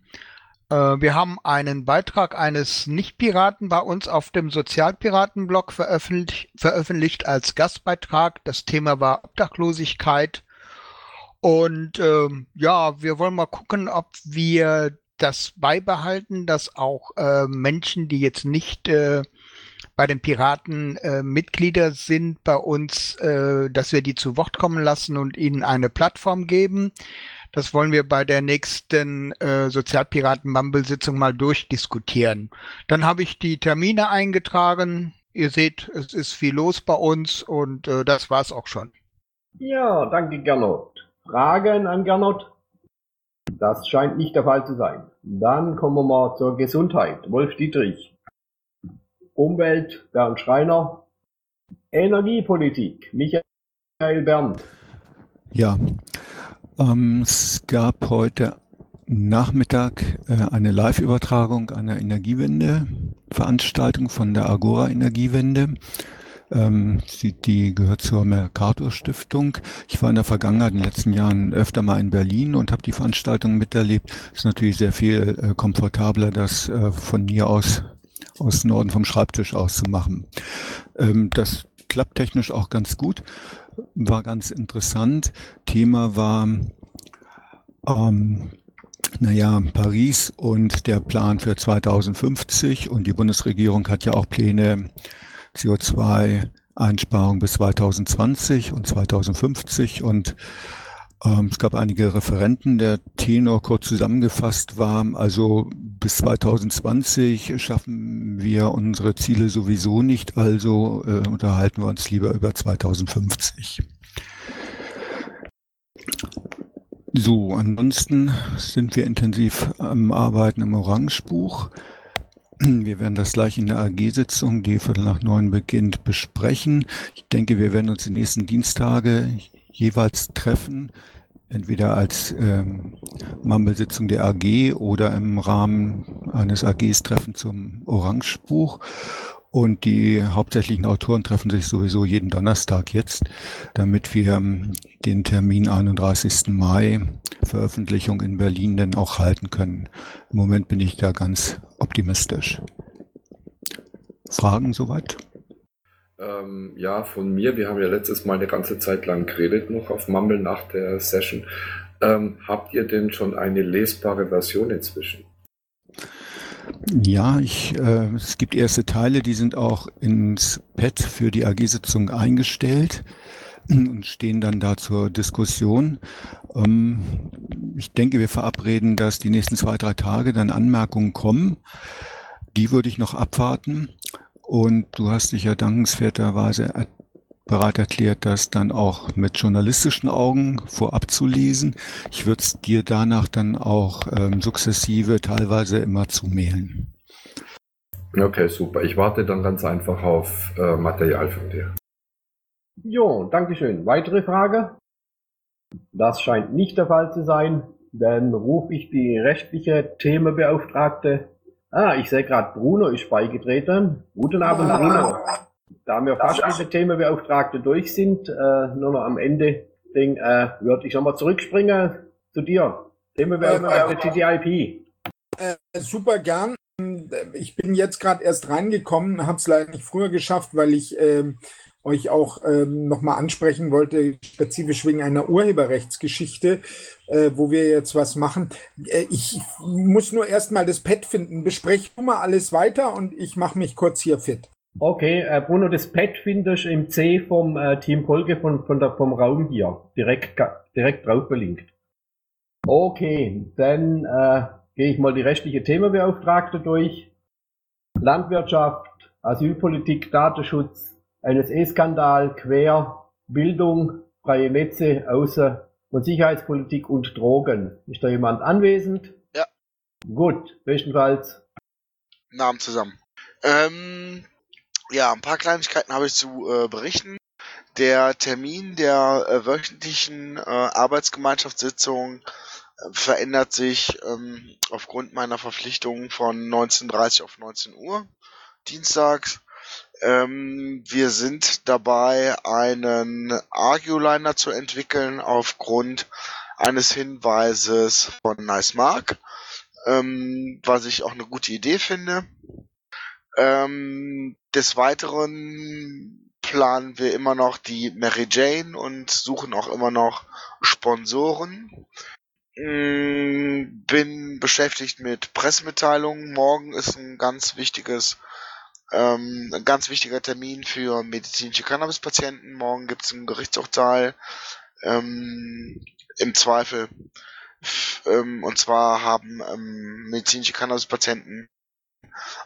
Äh, wir haben einen Beitrag eines Nicht-Piraten bei uns auf dem Sozialpiraten-Blog veröffentlicht, veröffentlicht als Gastbeitrag. Das Thema war Obdachlosigkeit. Und ähm, ja, wir wollen mal gucken, ob wir das beibehalten, dass auch äh, Menschen, die jetzt nicht äh, bei den Piraten äh, Mitglieder sind bei uns, äh, dass wir die zu Wort kommen lassen und ihnen eine Plattform geben. Das wollen wir bei der nächsten äh, Sozialpiraten-Mumble-Sitzung mal durchdiskutieren. Dann habe ich die Termine eingetragen. Ihr seht, es ist viel los bei uns und äh, das war's auch schon. Ja, danke Gernot. Fragen an Gernot? Das scheint nicht der Fall zu sein. Dann kommen wir mal zur Gesundheit. Wolf Dietrich. Umwelt, Bernd Schreiner. Energiepolitik, Michael Bernd. Ja, ähm, es gab heute Nachmittag äh, eine Live-Übertragung einer Energiewende-Veranstaltung von der Agora Energiewende. Ähm, die, die gehört zur Mercator Stiftung. Ich war in der Vergangenheit, in den letzten Jahren öfter mal in Berlin und habe die Veranstaltung miterlebt. ist natürlich sehr viel äh, komfortabler, das äh, von mir aus aus Norden vom Schreibtisch aus zu machen. Ähm, das klappt technisch auch ganz gut, war ganz interessant. Thema war, ähm, naja, Paris und der Plan für 2050 und die Bundesregierung hat ja auch Pläne, CO2 Einsparung bis 2020 und 2050 und es gab einige Referenten. Der Tenor kurz zusammengefasst war, also bis 2020 schaffen wir unsere Ziele sowieso nicht, also äh, unterhalten wir uns lieber über 2050. So, ansonsten sind wir intensiv am Arbeiten im Orangebuch. Wir werden das gleich in der AG-Sitzung, die Viertel nach neun beginnt, besprechen. Ich denke, wir werden uns die nächsten Dienstage jeweils treffen, entweder als ähm, Mumble-Sitzung der AG oder im Rahmen eines AGs-Treffen zum Orangebuch. Und die hauptsächlichen Autoren treffen sich sowieso jeden Donnerstag jetzt, damit wir ähm, den Termin 31. Mai Veröffentlichung in Berlin dann auch halten können. Im Moment bin ich da ganz optimistisch. Fragen soweit? Ähm, ja, von mir. Wir haben ja letztes Mal eine ganze Zeit lang geredet noch auf Mumble nach der Session. Ähm, habt ihr denn schon eine lesbare Version inzwischen? Ja, ich, äh, es gibt erste Teile, die sind auch ins Pad für die AG-Sitzung eingestellt und stehen dann da zur Diskussion. Ähm, ich denke, wir verabreden, dass die nächsten zwei, drei Tage dann Anmerkungen kommen. Die würde ich noch abwarten. Und du hast dich ja dankenswerterweise bereit erklärt, das dann auch mit journalistischen Augen vorab zu lesen. Ich würde es dir danach dann auch ähm, sukzessive teilweise immer zumailen. Okay, super. Ich warte dann ganz einfach auf äh, Material von dir. Jo, Dankeschön. Weitere Frage? Das scheint nicht der Fall zu sein. Dann rufe ich die rechtliche Themenbeauftragte. Ah, ich sehe gerade, Bruno ist beigetreten. Guten Abend, Bruno. Da wir fast mit der Themenbeauftragte durch sind, äh, nur noch am Ende, Ding, äh, würde ich nochmal zurückspringen zu dir. Themenbeauftragte TTIP. Äh, super gern. Ich bin jetzt gerade erst reingekommen, habe es leider nicht früher geschafft, weil ich äh, euch auch ähm, nochmal ansprechen wollte, spezifisch wegen einer Urheberrechtsgeschichte, äh, wo wir jetzt was machen. Äh, ich muss nur erstmal das Pad finden. Bespreche du mal alles weiter und ich mache mich kurz hier fit. Okay, äh, Bruno, das Pad findest im C vom äh, Team Kolge von, von der, vom Raum hier. Direkt, direkt drauf verlinkt. Okay, dann äh, gehe ich mal die restliche Themenbeauftragte durch. Landwirtschaft, Asylpolitik, Datenschutz, NSE-Skandal, Quer, Bildung, freie Netze, Außen- und Sicherheitspolitik und Drogen. Ist da jemand anwesend? Ja. Gut, bestenfalls. Namen zusammen. Ähm, ja, ein paar Kleinigkeiten habe ich zu äh, berichten. Der Termin der äh, wöchentlichen äh, Arbeitsgemeinschaftssitzung äh, verändert sich ähm, aufgrund meiner Verpflichtung von 19.30 auf 19 Uhr dienstags. Ähm, wir sind dabei, einen Arguliner zu entwickeln aufgrund eines Hinweises von Nice Mark, ähm, was ich auch eine gute Idee finde. Ähm, des Weiteren planen wir immer noch die Mary Jane und suchen auch immer noch Sponsoren. Mm, Bin beschäftigt mit Pressemitteilungen. Morgen ist ein ganz wichtiges, ähm, ein ganz wichtiger Termin für medizinische Cannabispatienten. Morgen gibt es ein Gerichtsurteil. Ähm, Im Zweifel. Ähm, und zwar haben ähm, medizinische Cannabispatienten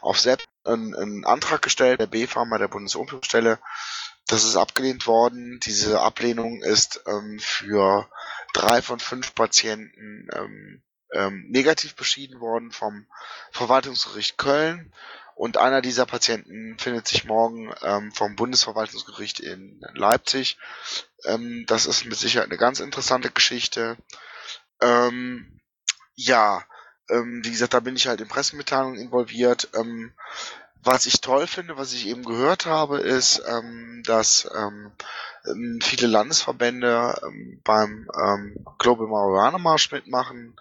auf selbst einen, einen Antrag gestellt, der B-Pharma der Bundesopiumstelle. Das ist abgelehnt worden. Diese Ablehnung ist ähm, für drei von fünf Patienten ähm, negativ beschieden worden vom Verwaltungsgericht Köln. Und einer dieser Patienten findet sich morgen ähm, vom Bundesverwaltungsgericht in Leipzig. Ähm, das ist mit Sicherheit eine ganz interessante Geschichte. Ähm, ja, ähm, wie gesagt, da bin ich halt in Pressemitteilungen involviert. Ähm, was ich toll finde, was ich eben gehört habe, ist, ähm, dass viele Landesverbände beim Global Marijuana Marsch mitmachen.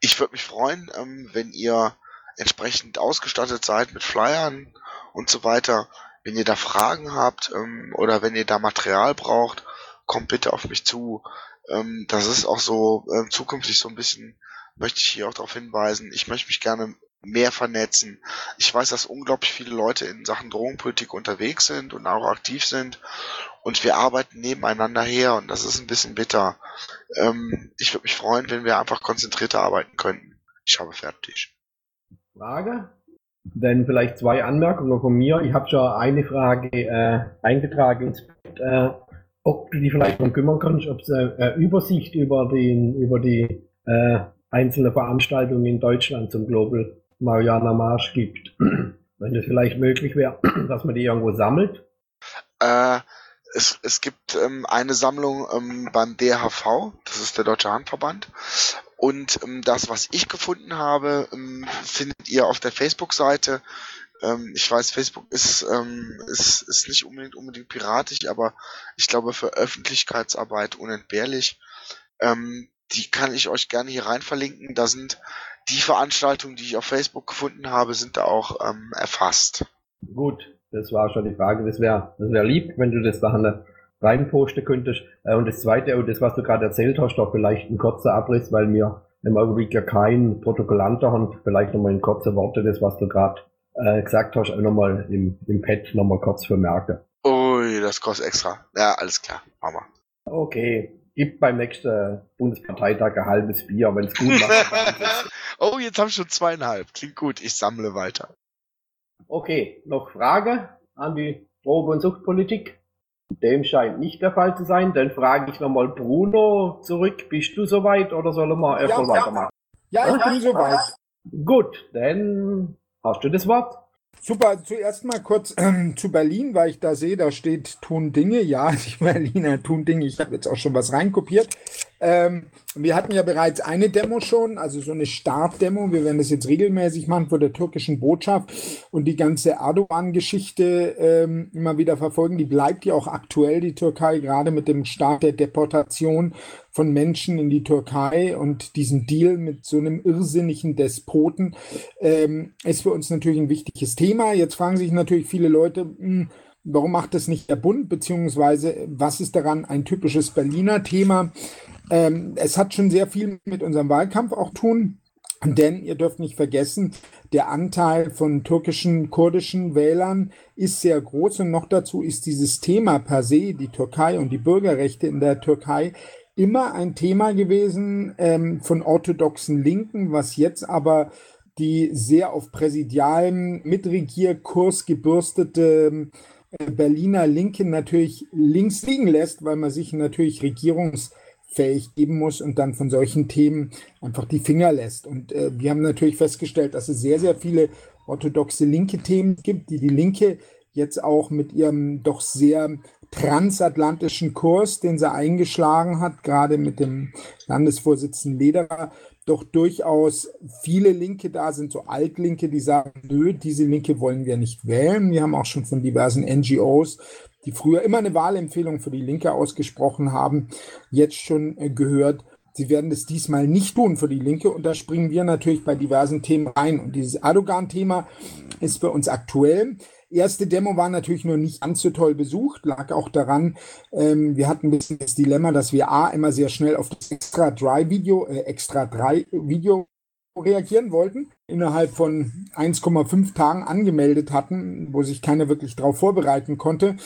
Ich würde mich freuen, wenn ihr entsprechend ausgestattet seid mit Flyern und so weiter. Wenn ihr da Fragen habt ähm, oder wenn ihr da Material braucht, kommt bitte auf mich zu. Ähm, das ist auch so ähm, zukünftig so ein bisschen, möchte ich hier auch darauf hinweisen, ich möchte mich gerne mehr vernetzen. Ich weiß, dass unglaublich viele Leute in Sachen Drogenpolitik unterwegs sind und auch aktiv sind und wir arbeiten nebeneinander her und das ist ein bisschen bitter. Ähm, ich würde mich freuen, wenn wir einfach konzentrierter arbeiten könnten. Ich habe fertig. Frage? Dann vielleicht zwei Anmerkungen von mir. Ich habe schon eine Frage äh, eingetragen äh, ob du dich vielleicht darum kümmern kannst, ob es eine, eine Übersicht über, den, über die äh, einzelnen Veranstaltungen in Deutschland zum Global Mariana Marsch gibt. Wenn das vielleicht möglich wäre, dass man die irgendwo sammelt. Äh, es, es gibt ähm, eine Sammlung ähm, beim DHV, das ist der Deutsche Handverband. Und ähm, das, was ich gefunden habe, ähm, findet ihr auf der Facebook-Seite. Ähm, ich weiß, Facebook ist, ähm, ist, ist nicht unbedingt, unbedingt piratisch, aber ich glaube für Öffentlichkeitsarbeit unentbehrlich. Die kann ich euch gerne hier rein verlinken. Da sind die Veranstaltungen, die ich auf Facebook gefunden habe, sind da auch erfasst. Gut, das war schon die Frage. Das wäre das wär lieb, wenn du das da reinposten könntest. Äh, und das zweite, und das, was du gerade erzählt hast, doch vielleicht ein kurzer Abriss, weil wir im Augenblick ja keinen Protokollanter haben. Vielleicht nochmal in kurze Worte, das, was du gerade äh, gesagt hast, auch nochmal im, im Pad nochmal kurz vermerken. Ui, das kostet extra. Ja, alles klar, machen wir. Okay, gibt beim nächsten Bundesparteitag ein halbes Bier, wenn es gut macht. oh, jetzt habe ich schon zweieinhalb. Klingt gut, ich sammle weiter. Okay, noch Frage an die Drogen- und Suchtpolitik? Dem scheint nicht der Fall zu sein. Dann frage ich nochmal Bruno zurück. Bist du soweit oder sollen wir erstmal Ja, ja. weitermachen? Ja, ich bin soweit. Gut, dann hast du das Wort. Super, zuerst mal kurz ähm, zu Berlin, weil ich da sehe, da steht tun Dinge. Ja, die Berliner tun Dinge. Ich habe jetzt auch schon was reinkopiert. Ähm, wir hatten ja bereits eine Demo schon, also so eine Startdemo. Wir werden das jetzt regelmäßig machen vor der türkischen Botschaft und die ganze Erdogan-Geschichte ähm, immer wieder verfolgen. Die bleibt ja auch aktuell, die Türkei, gerade mit dem Start der Deportation von Menschen in die Türkei und diesen Deal mit so einem irrsinnigen Despoten ähm, ist für uns natürlich ein wichtiges Thema. Jetzt fragen sich natürlich viele Leute, hm, warum macht das nicht der Bund, beziehungsweise was ist daran ein typisches Berliner Thema? Ähm, es hat schon sehr viel mit unserem Wahlkampf auch tun. Denn ihr dürft nicht vergessen, der Anteil von türkischen, kurdischen Wählern ist sehr groß und noch dazu ist dieses Thema per se, die Türkei und die Bürgerrechte in der Türkei, immer ein Thema gewesen ähm, von orthodoxen Linken, was jetzt aber die sehr auf präsidialen Mitregierkurs gebürstete äh, Berliner Linke natürlich links liegen lässt, weil man sich natürlich regierungsfähig geben muss und dann von solchen Themen einfach die Finger lässt. Und äh, wir haben natürlich festgestellt, dass es sehr, sehr viele orthodoxe linke Themen gibt, die die Linke jetzt auch mit ihrem doch sehr transatlantischen Kurs, den sie eingeschlagen hat, gerade mit dem Landesvorsitzenden Lederer, doch durchaus viele Linke da sind, so Altlinke, die sagen, nö, diese Linke wollen wir nicht wählen. Wir haben auch schon von diversen NGOs, die früher immer eine Wahlempfehlung für die Linke ausgesprochen haben, jetzt schon äh, gehört, sie werden das diesmal nicht tun für die Linke. Und da springen wir natürlich bei diversen Themen rein. Und dieses Erdogan-Thema ist für uns aktuell. Erste Demo war natürlich nur nicht ganz so toll besucht, lag auch daran, ähm, wir hatten ein bisschen das Dilemma, dass wir A immer sehr schnell auf das Extra 3 Video, äh, Extra 3 Video reagieren wollten, innerhalb von 1,5 Tagen angemeldet hatten, wo sich keiner wirklich darauf vorbereiten konnte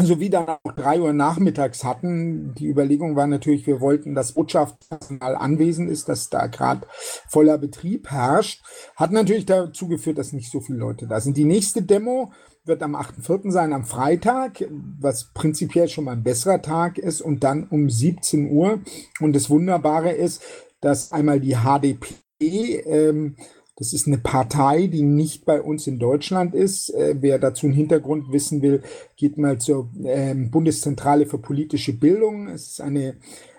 sowie dann auch drei Uhr nachmittags hatten. Die Überlegung war natürlich, wir wollten, dass Botschaftspersonal anwesend ist, dass da gerade voller Betrieb herrscht. Hat natürlich dazu geführt, dass nicht so viele Leute da sind. Die nächste Demo wird am 8.4. sein, am Freitag, was prinzipiell schon mal ein besserer Tag ist und dann um 17 Uhr. Und das Wunderbare ist, dass einmal die HDP ähm, das ist eine Partei, die nicht bei uns in Deutschland ist. Äh, wer dazu einen Hintergrund wissen will, geht mal zur ähm, Bundeszentrale für politische Bildung. Es ist eine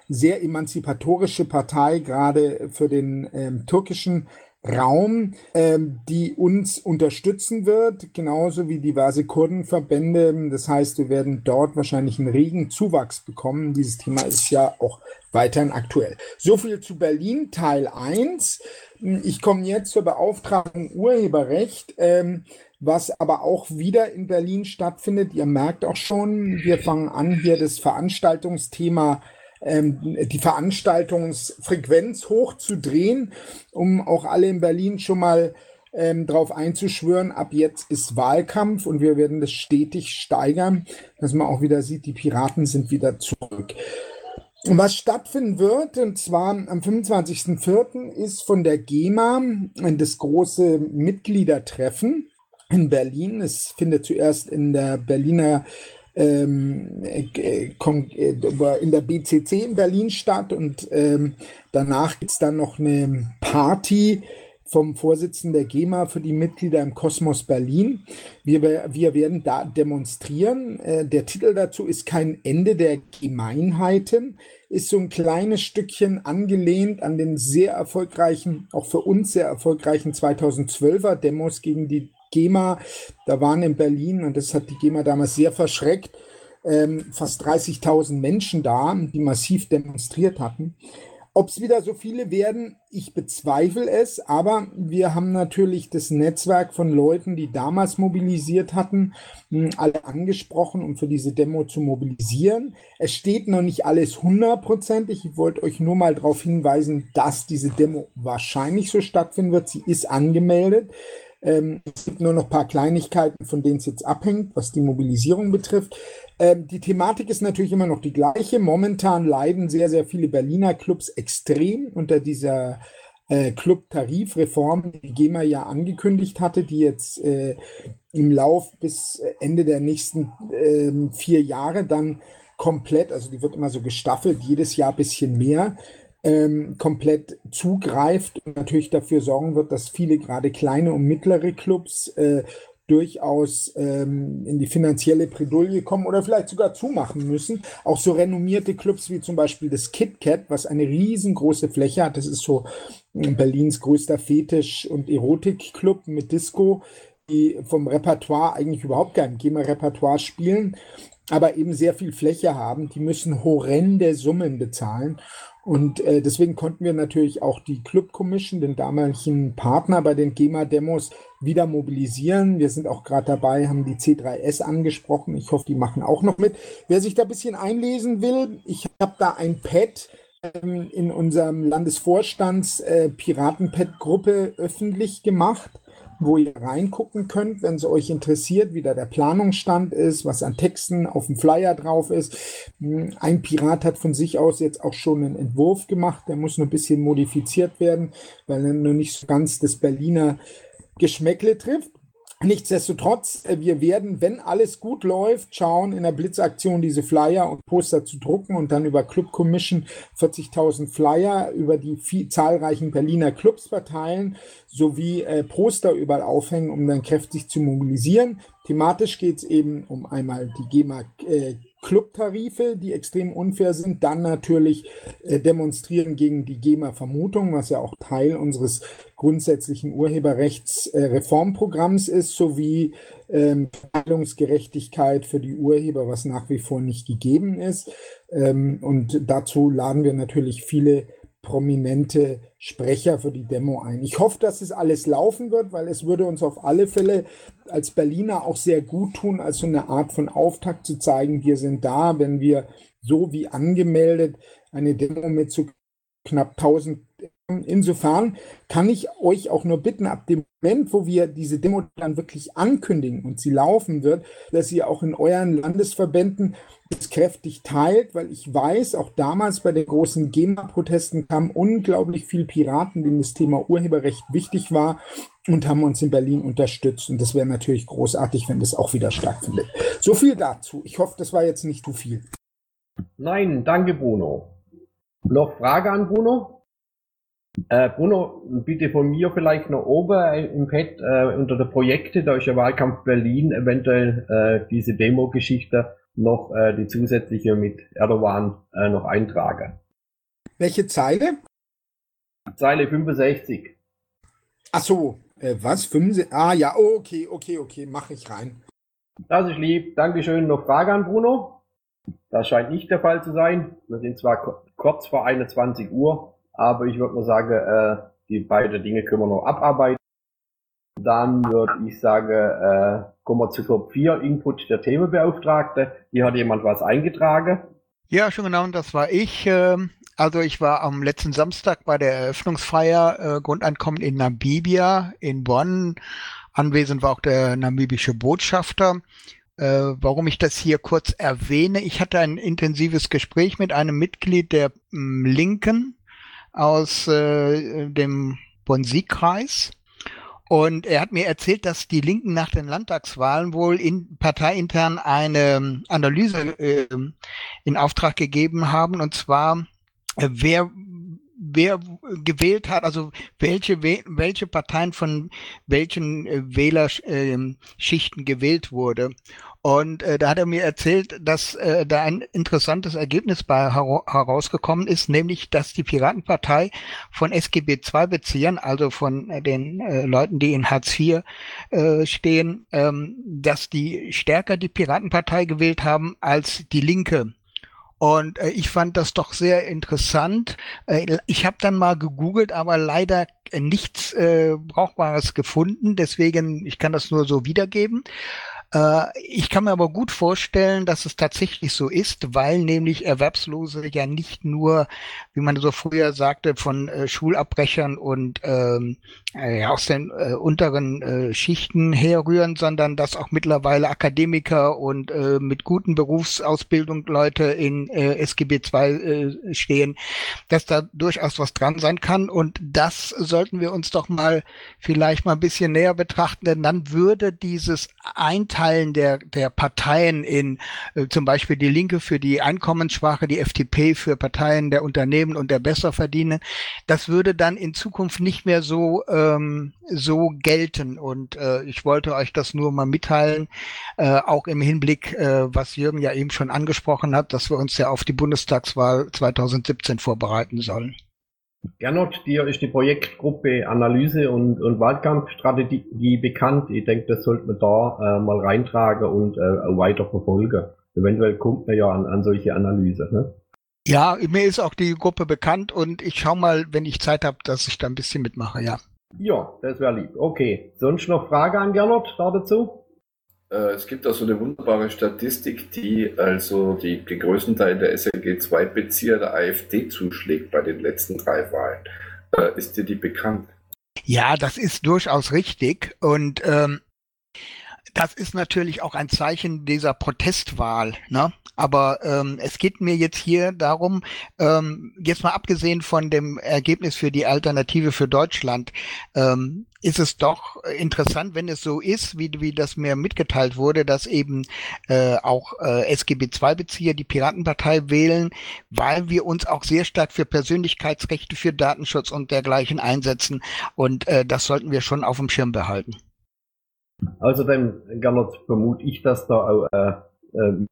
sehr emanzipatorische Partei, gerade für den ähm, türkischen Raum, ähm, die uns unterstützen wird, genauso wie diverse Kurdenverbände. Das heißt, wir werden dort wahrscheinlich einen regen Zuwachs bekommen. Dieses Thema ist ja auch weiterhin aktuell. So viel zu Berlin, Teil 1. Ich komme jetzt zur Beauftragung Urheberrecht, ähm, was aber auch wieder in Berlin stattfindet. Ihr merkt auch schon, wir fangen an, hier das Veranstaltungsthema ähm, die Veranstaltungsfrequenz hochzudrehen, um auch alle in Berlin schon mal ähm, darauf einzuschwören, ab jetzt ist Wahlkampf und wir werden das stetig steigern, dass man auch wieder sieht, die Piraten sind wieder zurück. Was stattfinden wird, und zwar am 25.04. ist von der GEMA das große Mitgliedertreffen in Berlin. Es findet zuerst in der Berliner ähm, äh, äh, in der BCC in Berlin statt und ähm, danach gibt es dann noch eine Party vom Vorsitzenden der GEMA für die Mitglieder im Kosmos Berlin. Wir, wir werden da demonstrieren. Äh, der Titel dazu ist kein Ende der Gemeinheiten, ist so ein kleines Stückchen angelehnt an den sehr erfolgreichen, auch für uns sehr erfolgreichen 2012er Demos gegen die GEMA. Da waren in Berlin, und das hat die GEMA damals sehr verschreckt, ähm, fast 30.000 Menschen da, die massiv demonstriert hatten. Ob es wieder so viele werden, ich bezweifle es, aber wir haben natürlich das Netzwerk von Leuten, die damals mobilisiert hatten, hm, alle angesprochen, um für diese Demo zu mobilisieren. Es steht noch nicht alles hundertprozentig. Ich wollte euch nur mal darauf hinweisen, dass diese Demo wahrscheinlich so stattfinden wird. Sie ist angemeldet. Ähm, es gibt nur noch ein paar Kleinigkeiten, von denen es jetzt abhängt, was die Mobilisierung betrifft. Ähm, die Thematik ist natürlich immer noch die gleiche. Momentan leiden sehr, sehr viele Berliner Clubs extrem unter dieser äh, Club-Tarifreform, die GEMA ja angekündigt hatte, die jetzt äh, im Lauf bis Ende der nächsten äh, vier Jahre dann komplett, also die wird immer so gestaffelt, jedes Jahr ein bisschen mehr, ähm, komplett zugreift und natürlich dafür sorgen wird, dass viele gerade kleine und mittlere Clubs äh, durchaus ähm, in die finanzielle Bredouille kommen oder vielleicht sogar zumachen müssen. Auch so renommierte Clubs wie zum Beispiel das KitKat, was eine riesengroße Fläche hat. Das ist so äh, Berlins größter Fetisch- und Erotikclub mit Disco, die vom Repertoire eigentlich überhaupt kein GEMA-Repertoire spielen, aber eben sehr viel Fläche haben. Die müssen horrende Summen bezahlen. Und äh, deswegen konnten wir natürlich auch die Club Commission, den damaligen Partner bei den GEMA-Demos, wieder mobilisieren. Wir sind auch gerade dabei, haben die C3S angesprochen. Ich hoffe, die machen auch noch mit. Wer sich da ein bisschen einlesen will, ich habe da ein Pad ähm, in unserem Landesvorstands äh, Piratenpet-Gruppe öffentlich gemacht, wo ihr reingucken könnt, wenn es euch interessiert, wie da der Planungsstand ist, was an Texten auf dem Flyer drauf ist. Hm, Ein Pirat hat von sich aus jetzt auch schon einen Entwurf gemacht, der muss nur ein bisschen modifiziert werden, weil er nur nicht so ganz das Berliner Geschmäckle trifft. Nichtsdestotrotz, äh, wir werden, wenn alles gut läuft, schauen, in der Blitzaktion diese Flyer und Poster zu drucken und dann über Club Commission 40.000 Flyer über die viel, zahlreichen Berliner Clubs verteilen, sowie äh, Poster überall aufhängen, um dann kräftig zu mobilisieren. Thematisch geht es eben um einmal die GEMA äh, Clubtarife, die extrem unfair sind, dann natürlich äh, demonstrieren gegen die GEMA-Vermutung, was ja auch Teil unseres grundsätzlichen Urheberrechtsreformprogramms äh, ist, sowie ähm, für die Urheber, was nach wie vor nicht gegeben ist. Ähm, und dazu laden wir natürlich viele prominente Sprecher für die Demo ein. Ich hoffe, dass es alles laufen wird, weil es würde uns auf alle Fälle als Berliner auch sehr gut tun, als so eine Art von Auftakt zu zeigen, wir sind da, wenn wir so wie angemeldet eine Demo mit so knapp 1000 Insofern kann ich euch auch nur bitten, ab dem Moment, wo wir diese Demo dann wirklich ankündigen und sie laufen wird, dass ihr auch in euren Landesverbänden das kräftig teilt, weil ich weiß, auch damals bei den großen GEMA-Protesten kamen unglaublich viele Piraten, denen das Thema Urheberrecht wichtig war und haben uns in Berlin unterstützt. Und das wäre natürlich großartig, wenn das auch wieder stattfindet. So viel dazu. Ich hoffe, das war jetzt nicht zu viel. Nein, danke Bruno. Noch Frage an Bruno? Äh, Bruno, bitte von mir vielleicht noch oben im Pad äh, unter der Projekte, da ist ja Wahlkampf Berlin, eventuell äh, diese Demo-Geschichte noch äh, die zusätzliche mit Erdogan äh, noch eintragen. Welche Zeile? Zeile 65. Ach so, äh, was? 65? Ah ja, oh, okay, okay, okay, mache ich rein. Das ist lieb. Dankeschön. Noch Frage an Bruno? Das scheint nicht der Fall zu sein. Wir sind zwar kurz vor 21 Uhr, aber ich würde mal sagen, äh, die beiden Dinge können wir noch abarbeiten. Dann würde ich sagen, äh, kommen wir zu Top 4, Input der Themenbeauftragte. Hier hat jemand was eingetragen. Ja, schon genau, das war ich. ähm, Also ich war am letzten Samstag bei der Eröffnungsfeier äh, Grundeinkommen in Namibia in Bonn. Anwesend war auch der namibische Botschafter. Äh, warum ich das hier kurz erwähne, ich hatte ein intensives Gespräch mit einem Mitglied der m, Linken aus äh, dem Bonn-Sieg-Kreis. Und er hat mir erzählt, dass die Linken nach den Landtagswahlen wohl in parteiintern eine ähm, Analyse äh, in Auftrag gegeben haben, und zwar äh, wer wer gewählt hat, also welche We- welche Parteien von welchen äh, Wählerschichten gewählt wurde. Und äh, da hat er mir erzählt, dass äh, da ein interessantes Ergebnis bei hera herausgekommen ist, nämlich dass die Piratenpartei von SGB II-Beziehern, also von äh, den äh, Leuten, die in Hartz IV äh, stehen, ähm, dass die stärker die Piratenpartei gewählt haben als die Linke. Und äh, ich fand das doch sehr interessant. Äh, ich habe dann mal gegoogelt, aber leider äh, nichts äh, Brauchbares gefunden. Deswegen, ich kann das nur so wiedergeben. Äh, ich kann mir aber gut vorstellen, dass es tatsächlich so ist, weil nämlich Erwerbslose ja nicht nur, wie man so früher sagte, von äh, Schulabbrechern und ähm, äh, ja, aus den äh, unteren äh, Schichten herrühren, sondern dass auch mittlerweile Akademiker und äh, mit guten Berufsausbildung Leute in SGB II stehen, dass da durchaus was dran sein kann. Und das sollten wir uns doch mal vielleicht mal ein bisschen näher betrachten, denn dann würde dieses Einteilen der, der Parteien in äh, zum Beispiel die Linke für die Einkommensschwache, die FDP für Parteien der Unternehmen und der Besserverdienenden, das würde dann in Zukunft nicht mehr so ähm, so gelten. Und äh, ich wollte euch das nur mal mitteilen, äh, auch im Hinblick, äh, was Jürgen ja eben schon angesprochen hat, dass wir uns ja auf die Bundestagswahl 2017 vorbereiten sollen. Gernot, dir ist die Projektgruppe Analyse und, und Wahlkampfstrategie bekannt. Ich denke, das sollte man da äh, mal reintragen und äh, weiter verfolgen. Eventuell kommt man ja an, an solche Analyse. Ne? Ja, mir ist auch die Gruppe bekannt und ich schau mal, wenn ich Zeit habe, dass ich da ein bisschen mitmache, ja. Ja, das wäre lieb. Okay. Sonst noch Frage an Gernot da dazu? Äh, es gibt auch so eine wunderbare Statistik, die also die, den größten Teil der SLG-2-Bezieher der AfD zuschlägt bei den letzten drei Wahlen. Äh, ist dir die bekannt? Ja, das ist durchaus richtig. Und ähm, das ist natürlich auch ein Zeichen dieser Protestwahl. Ne? Aber ähm, es geht mir jetzt hier darum, ähm, jetzt mal abgesehen von dem Ergebnis für die Alternative für Deutschland, ähm, ist es doch interessant, wenn es so ist, wie, wie das mir mitgeteilt wurde, dass eben äh, auch äh, SGB-II-Bezieher die Piratenpartei wählen, weil wir uns auch sehr stark für Persönlichkeitsrechte, für Datenschutz und dergleichen einsetzen. Und äh, das sollten wir schon auf dem Schirm behalten. Außerdem, Gernot, vermute ich, dass da auch äh, äh,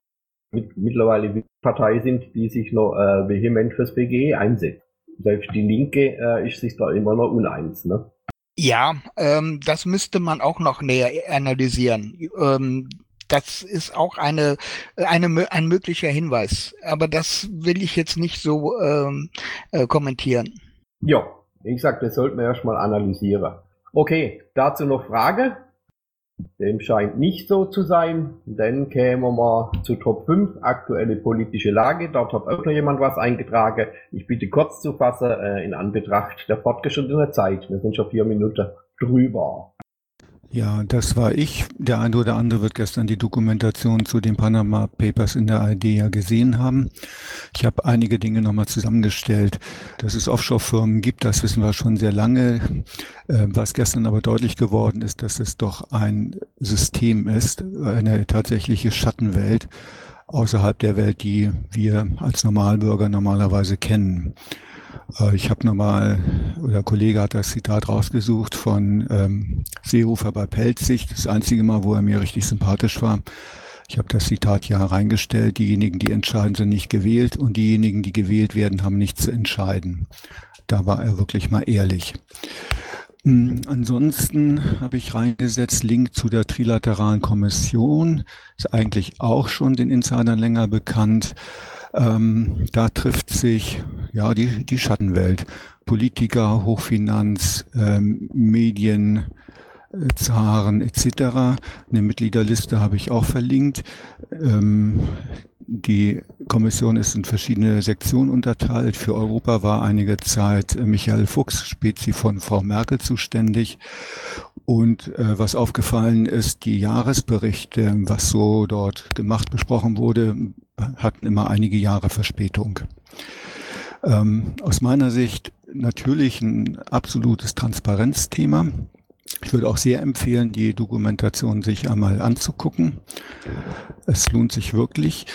mit, mittlerweile Partei sind, die sich noch äh, vehement fürs BGE einsetzt. Selbst die Linke äh, ist sich da immer noch uneins. Ne? Ja, ähm, das müsste man auch noch näher analysieren. Ähm, das ist auch eine, eine, ein möglicher Hinweis. Aber das will ich jetzt nicht so ähm, äh, kommentieren. Ja, wie gesagt, das sollten wir erstmal analysieren. Okay, dazu noch Frage? Dem scheint nicht so zu sein. Dann kämen wir mal zu Top 5, aktuelle politische Lage. Dort hat auch noch jemand was eingetragen. Ich bitte kurz zu fassen, äh, in Anbetracht der fortgeschrittenen Zeit. Wir sind schon vier Minuten drüber. Ja, das war ich. Der eine oder andere wird gestern die Dokumentation zu den Panama Papers in der ID ja gesehen haben. Ich habe einige Dinge nochmal zusammengestellt. Dass es Offshore-Firmen gibt, das wissen wir schon sehr lange. Äh, was gestern aber deutlich geworden ist, dass es doch ein System ist, eine tatsächliche Schattenwelt außerhalb der Welt, die wir als Normalbürger normalerweise kennen. Äh, ich habe nochmal, oder der Kollege hat das Zitat rausgesucht von ähm, Seehofer bei Pelzig, das einzige Mal, wo er mir richtig sympathisch war. Ich habe das Zitat ja reingestellt, diejenigen, die entscheiden, sind nicht gewählt und diejenigen, die gewählt werden, haben nichts zu entscheiden. Da war er wirklich mal ehrlich. Hm, ansonsten habe ich reingesetzt Link zu der Trilateralen Kommission. Ist eigentlich auch schon den Insidern länger bekannt. Ähm, da trifft sich ja die, die Schattenwelt. Politiker, Hochfinanz, ähm, Medien, Zaren etc. Eine Mitgliederliste habe ich auch verlinkt. Ähm, die Kommission ist in verschiedene Sektionen unterteilt. Für Europa war einige Zeit Michael Fuchs, Spezi von Frau Merkel, zuständig. Und äh, was aufgefallen ist, die Jahresberichte, was so dort gemacht, besprochen wurde, hatten immer einige Jahre Verspätung. Ähm, aus meiner Sicht natürlich ein absolutes Transparenzthema. Ich würde auch sehr empfehlen, die Dokumentation sich einmal anzugucken. Es lohnt sich wirklich.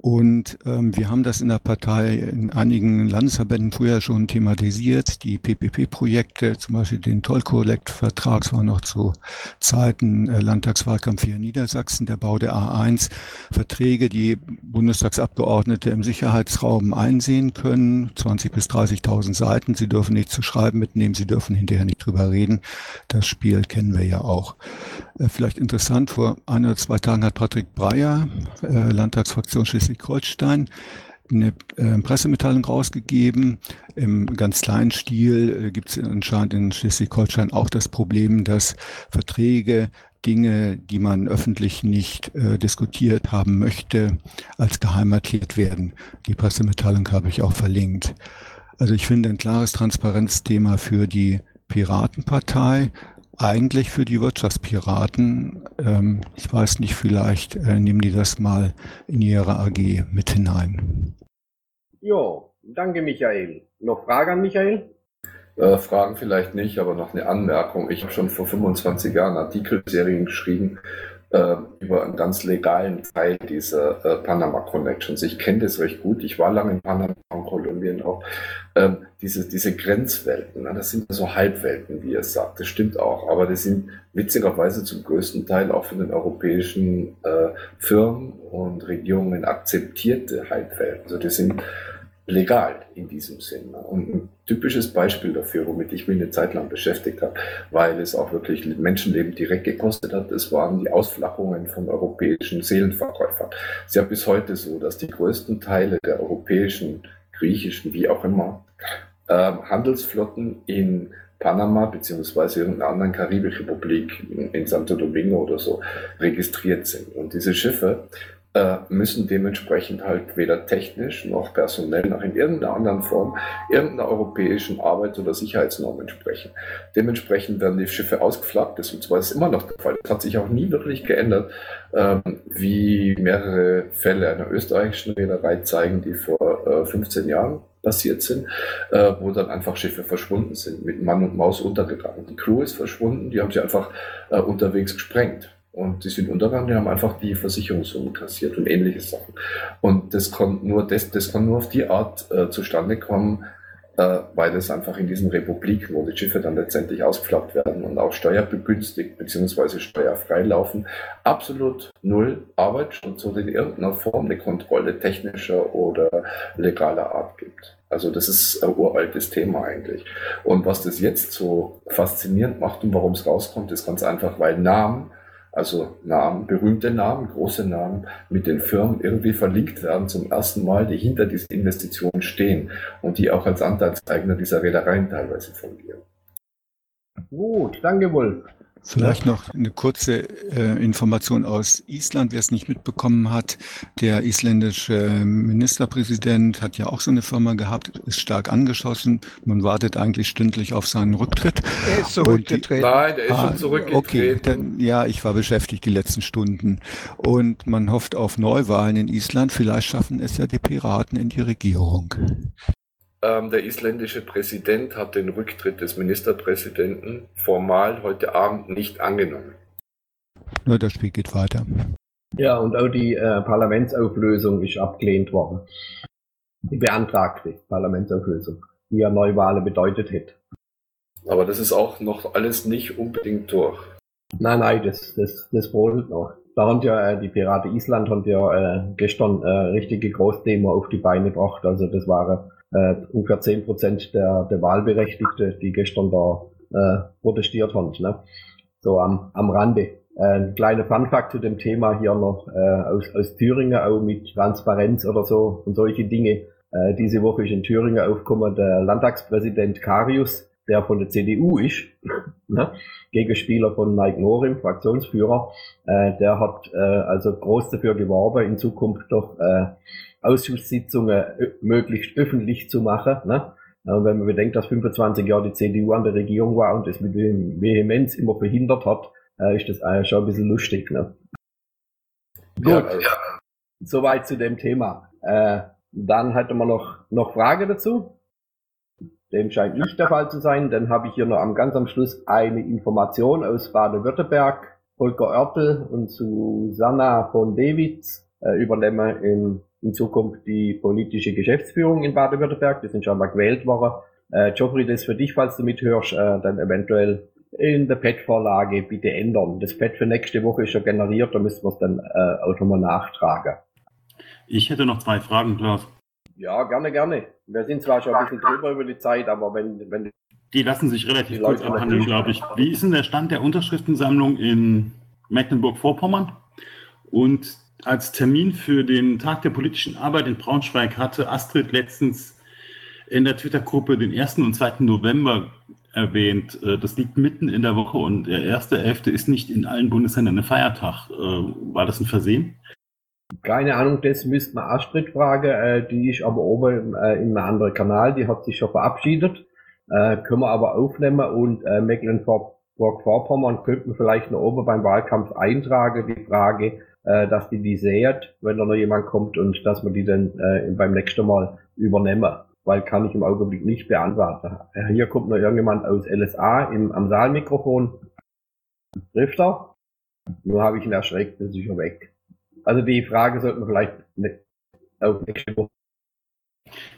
Und ähm, wir haben das in der Partei in einigen Landesverbänden früher schon thematisiert. Die PPP-Projekte, zum Beispiel den Toll-Collect-Vertrag, das war noch zu Zeiten äh, Landtagswahlkampf hier in Niedersachsen, der Bau der A1, Verträge, die Bundestagsabgeordnete im Sicherheitsraum einsehen können, 20 bis 30.000 Seiten. Sie dürfen nicht zu schreiben mitnehmen, sie dürfen hinterher nicht drüber reden. Das Spiel kennen wir ja auch. Äh, vielleicht interessant, vor ein oder zwei Tagen hat Patrick Breyer, äh, Landtagsfraktion Schleswig-Holstein, eine äh, Pressemitteilung rausgegeben. Im ganz kleinen Stil äh, gibt es anscheinend in Schleswig-Holstein auch das Problem, dass Verträge Dinge, die man öffentlich nicht äh, diskutiert haben möchte, als geheim markiert werden. Die Pressemitteilung habe ich auch verlinkt. Also ich finde ein klares Transparenzthema für die Piratenpartei, eigentlich für die Wirtschaftspiraten. Ähm, ich weiß nicht, vielleicht äh, nehmen die das mal in ihre AG mit hinein. Jo, danke Michael. Noch Frage an Michael? Äh, Fragen vielleicht nicht, aber noch eine Anmerkung. Ich habe schon vor 25 Jahren Artikelserien geschrieben äh, über einen ganz legalen Teil dieser äh, Panama Connections. Ich kenne das recht gut. Ich war lange in Panama und Kolumbien auch. Ähm, diese, diese Grenzwelten, ne, das sind so Halbwelten, wie ihr sagt. Das stimmt auch. Aber das sind witzigerweise zum größten Teil auch von den europäischen äh, Firmen und Regierungen akzeptierte Halbwelten. Also das sind legal in diesem Sinne. Und ein typisches Beispiel dafür, womit ich mich eine Zeit lang beschäftigt habe, weil es auch wirklich Menschenleben direkt gekostet hat, es waren die Ausflachungen von europäischen Seelenverkäufern. Es ist ja bis heute so, dass die größten Teile der europäischen, griechischen, wie auch immer, äh, Handelsflotten in Panama beziehungsweise irgendeiner anderen Karibikrepublik in Santo Domingo oder so registriert sind. Und diese Schiffe müssen dementsprechend halt weder technisch noch personell noch in irgendeiner anderen Form irgendeiner europäischen Arbeits- oder Sicherheitsnorm entsprechen. Dementsprechend werden die Schiffe ausgeflaggt, das ist immer noch der Fall. Das hat sich auch nie wirklich geändert, ähm, wie mehrere Fälle einer österreichischen Reederei zeigen, die vor äh, 15 Jahren passiert sind, äh, wo dann einfach Schiffe verschwunden sind, mit Mann und Maus untergegangen. Die Crew ist verschwunden, die haben sie einfach äh, unterwegs gesprengt. Und die sind untergegangen, die haben einfach die Versicherungssummen kassiert und ähnliche Sachen. Und das kann nur, das, das kann nur auf die Art äh, zustande kommen, äh, weil das einfach in diesen Republiken, wo die Schiffe dann letztendlich ausgeflaggt werden und auch steuerbegünstigt bzw. steuerfrei laufen, absolut null Arbeitsschutz oder in irgendeiner Form eine Kontrolle technischer oder legaler Art gibt. Also das ist ein uraltes Thema eigentlich. Und was das jetzt so faszinierend macht und warum es rauskommt, ist ganz einfach, weil Namen also Namen, berühmte Namen, große Namen mit den Firmen irgendwie verlinkt werden zum ersten Mal, die hinter diesen Investitionen stehen und die auch als Anteilseigner dieser Reedereien teilweise fungieren. Gut, danke Wolf. Vielleicht noch eine kurze äh, Information aus Island, wer es nicht mitbekommen hat. Der isländische Ministerpräsident hat ja auch so eine Firma gehabt, ist stark angeschossen. Man wartet eigentlich stündlich auf seinen Rücktritt. Er ist zurückgetreten. Nein, der ist Ah, schon zurückgetreten. Okay, dann, ja, ich war beschäftigt die letzten Stunden. Und man hofft auf Neuwahlen in Island. Vielleicht schaffen es ja die Piraten in die Regierung. Ähm, der isländische Präsident hat den Rücktritt des Ministerpräsidenten formal heute Abend nicht angenommen. Nur das Spiel geht weiter. Ja, und auch die äh, Parlamentsauflösung ist abgelehnt worden. Die beantragte Parlamentsauflösung, die ja Neuwahlen bedeutet hätte. Aber das ist auch noch alles nicht unbedingt durch. Nein, nein, das, das, das brodelt noch. Da haben ja äh, die Piraten Island haben ja äh, gestern äh, richtige Großdemo auf die Beine gebracht. Also das waren äh, ungefähr 10 Prozent der, der Wahlberechtigte, die gestern da äh, protestiert haben. Ne? So am, am Rande. Äh, ein kleiner Funfact zu dem Thema hier noch äh, aus, aus Thüringen, auch mit Transparenz oder so und solche Dinge. Äh, diese Woche ist in Thüringen aufgekommen der Landtagspräsident Karius, der von der CDU ist, ne? Gegenspieler von Mike Norim, Fraktionsführer, äh, der hat äh, also groß dafür geworben, in Zukunft doch äh, Ausschusssitzungen möglichst öffentlich zu machen. Ne? Äh, wenn man bedenkt, dass 25 Jahre die CDU an der Regierung war und das mit dem Vehemenz immer verhindert hat, äh, ist das äh, schon ein bisschen lustig. Ne? Gut, Ja, also, soweit zu dem Thema. Äh, dann hätten wir noch, noch Frage dazu. Dem scheint nicht der Fall zu sein. Dann habe ich hier noch am ganz am Schluss eine Information aus Baden-Württemberg. Volker Oertel und Susanna von Dewitz äh, übernehmen in, in Zukunft die politische Geschäftsführung in Baden-Württemberg. Die sind schon mal gewählt worden. Äh, Joffrey, das für dich, falls du mithörst, äh, dann eventuell in der Pad-Vorlage bitte ändern. Das Pad für nächste Woche ist schon generiert, da müssen wir es dann äh, auch nochmal nachtragen. Ich hätte noch zwei Fragen, Klaus. Ja, gerne, gerne. Wir sind zwar schon ein bisschen drüber über die Zeit, aber wenn, wenn Die lassen sich relativ kurz abhandeln, glaube ich. Wie ist denn der Stand der Unterschriftensammlung in Mecklenburg-Vorpommern? Und als Termin für den Tag der politischen Arbeit in Braunschweig hatte Astrid letztens in der Twitter-Gruppe den 1. und 2. November erwähnt. Äh, Das liegt mitten in der Woche und der 1.11. ist nicht in allen Bundesländern ein Feiertag. Äh, War das ein Versehen? Keine Ahnung, das müsste man Astrid fragen. Äh, die ist aber oben in einem anderen Kanal, die hat sich schon verabschiedet. Können wir aber aufnehmen und Mecklenburg-Vorpommern könnten vielleicht noch oben beim Wahlkampf eintragen, die Frage, äh, dass die die säht, wenn da noch jemand kommt und dass wir die dann äh, beim nächsten Mal übernehmen. Weil kann ich im Augenblick nicht beantworten. Hier kommt noch irgendjemand aus LSA im, am Saalmikrofon. Trifft er? Nur habe ich ihn erschreckt, das ist schon weg. Also die Frage sollten wir vielleicht ne- auf nächste Woche.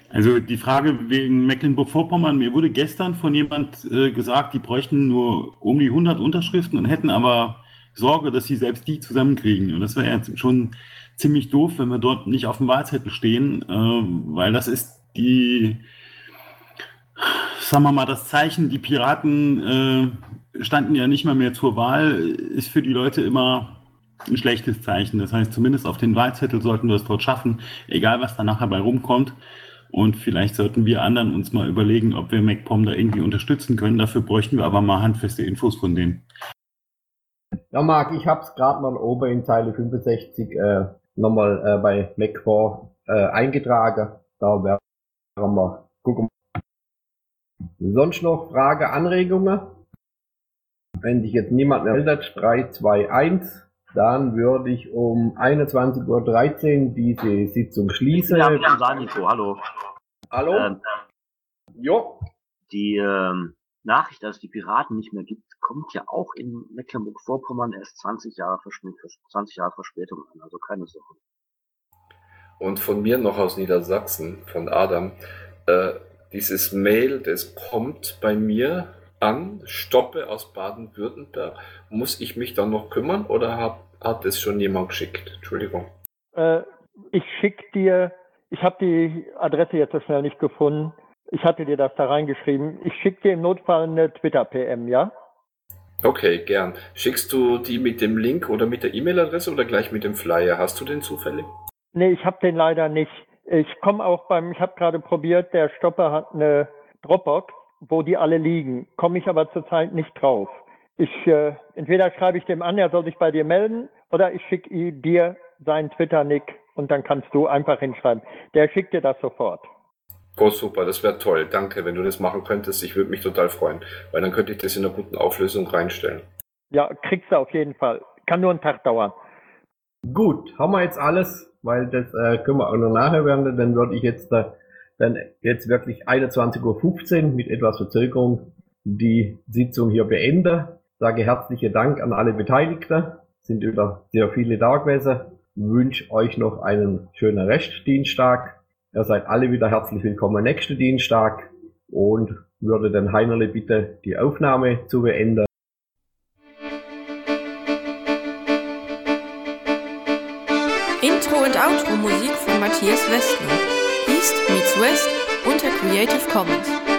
Also die Frage wegen Mecklenburg-Vorpommern, mir wurde gestern von jemand äh, gesagt, die bräuchten nur um die 100 Unterschriften und hätten aber Sorge, dass sie selbst die zusammenkriegen. Und das wäre jetzt schon ziemlich doof, wenn wir dort nicht auf dem Wahlzettel stehen, äh, weil das ist die, sagen wir mal, das Zeichen, die Piraten äh, standen ja nicht mal mehr zur Wahl, ist für die Leute immer ein schlechtes Zeichen. Das heißt, zumindest auf den Wahlzettel sollten wir es dort schaffen, egal was da nachher bei rumkommt. Und vielleicht sollten wir anderen uns mal überlegen, ob wir MacPom da irgendwie unterstützen können. Dafür bräuchten wir aber mal handfeste Infos von denen. Ja, Marc, ich habe es gerade mal oben in Zeile 65 äh, nochmal äh, bei MacPom äh, eingetragen. Da werden wir gucken. Sonst noch Frage, Anregungen? Wenn sich jetzt niemand mehr meldet, 3, 2, 1, dann würde ich um 21.13 Uhr diese Sitzung schließen. Ja, ja, Sanito, hallo. Hallo? Ähm, jo. Die ähm, Nachricht, dass es die Piraten nicht mehr gibt, kommt ja auch in Mecklenburg-Vorpommern erst 20 Jahre, 20 Jahre Verspätung an, also keine Sorge. Und von mir noch aus Niedersachsen, von Adam, äh, dieses Mail, das kommt bei mir an, Stoppe aus Baden-Württemberg. Muss ich mich dann noch kümmern oder hat, hat es schon jemand geschickt? Entschuldigung. Äh, ich schicke dir, ich habe die Adresse jetzt so schnell nicht gefunden. Ich hatte dir das da reingeschrieben. Ich schicke dir im Notfall eine Twitter-PM, ja? Okay, gern. Schickst du die mit dem Link oder mit der E-Mail-Adresse oder gleich mit dem Flyer? Hast du den zufällig? Nee, ich habe den leider nicht. Ich komme auch beim, ich habe gerade probiert, der Stopper hat eine Dropbox, wo die alle liegen. Komme ich aber zurzeit nicht drauf. Ich, äh, entweder schreibe ich dem an, er soll sich bei dir melden, oder ich schicke dir seinen Twitter-Nick und dann kannst du einfach hinschreiben. Der schickt dir das sofort. Oh, super, das wäre toll. Danke, wenn du das machen könntest. Ich würde mich total freuen, weil dann könnte ich das in einer guten Auflösung reinstellen. Ja, kriegst du auf jeden Fall. Kann nur einen Tag dauern. Gut, haben wir jetzt alles, weil das äh, können wir auch noch nachher werden. Dann würde ich jetzt äh, dann jetzt wirklich 21.15 Uhr mit etwas Verzögerung die Sitzung hier beenden. Sage herzlichen Dank an alle Beteiligten. Sind über sehr viele da gewesen. Wünsche euch noch einen schönen Restdienstag. Ihr seid alle wieder herzlich willkommen nächsten Dienstag und würde den Heinerle bitte die Aufnahme zu beenden. Intro und Outro Musik von Matthias Westner. East meets West unter Creative Commons.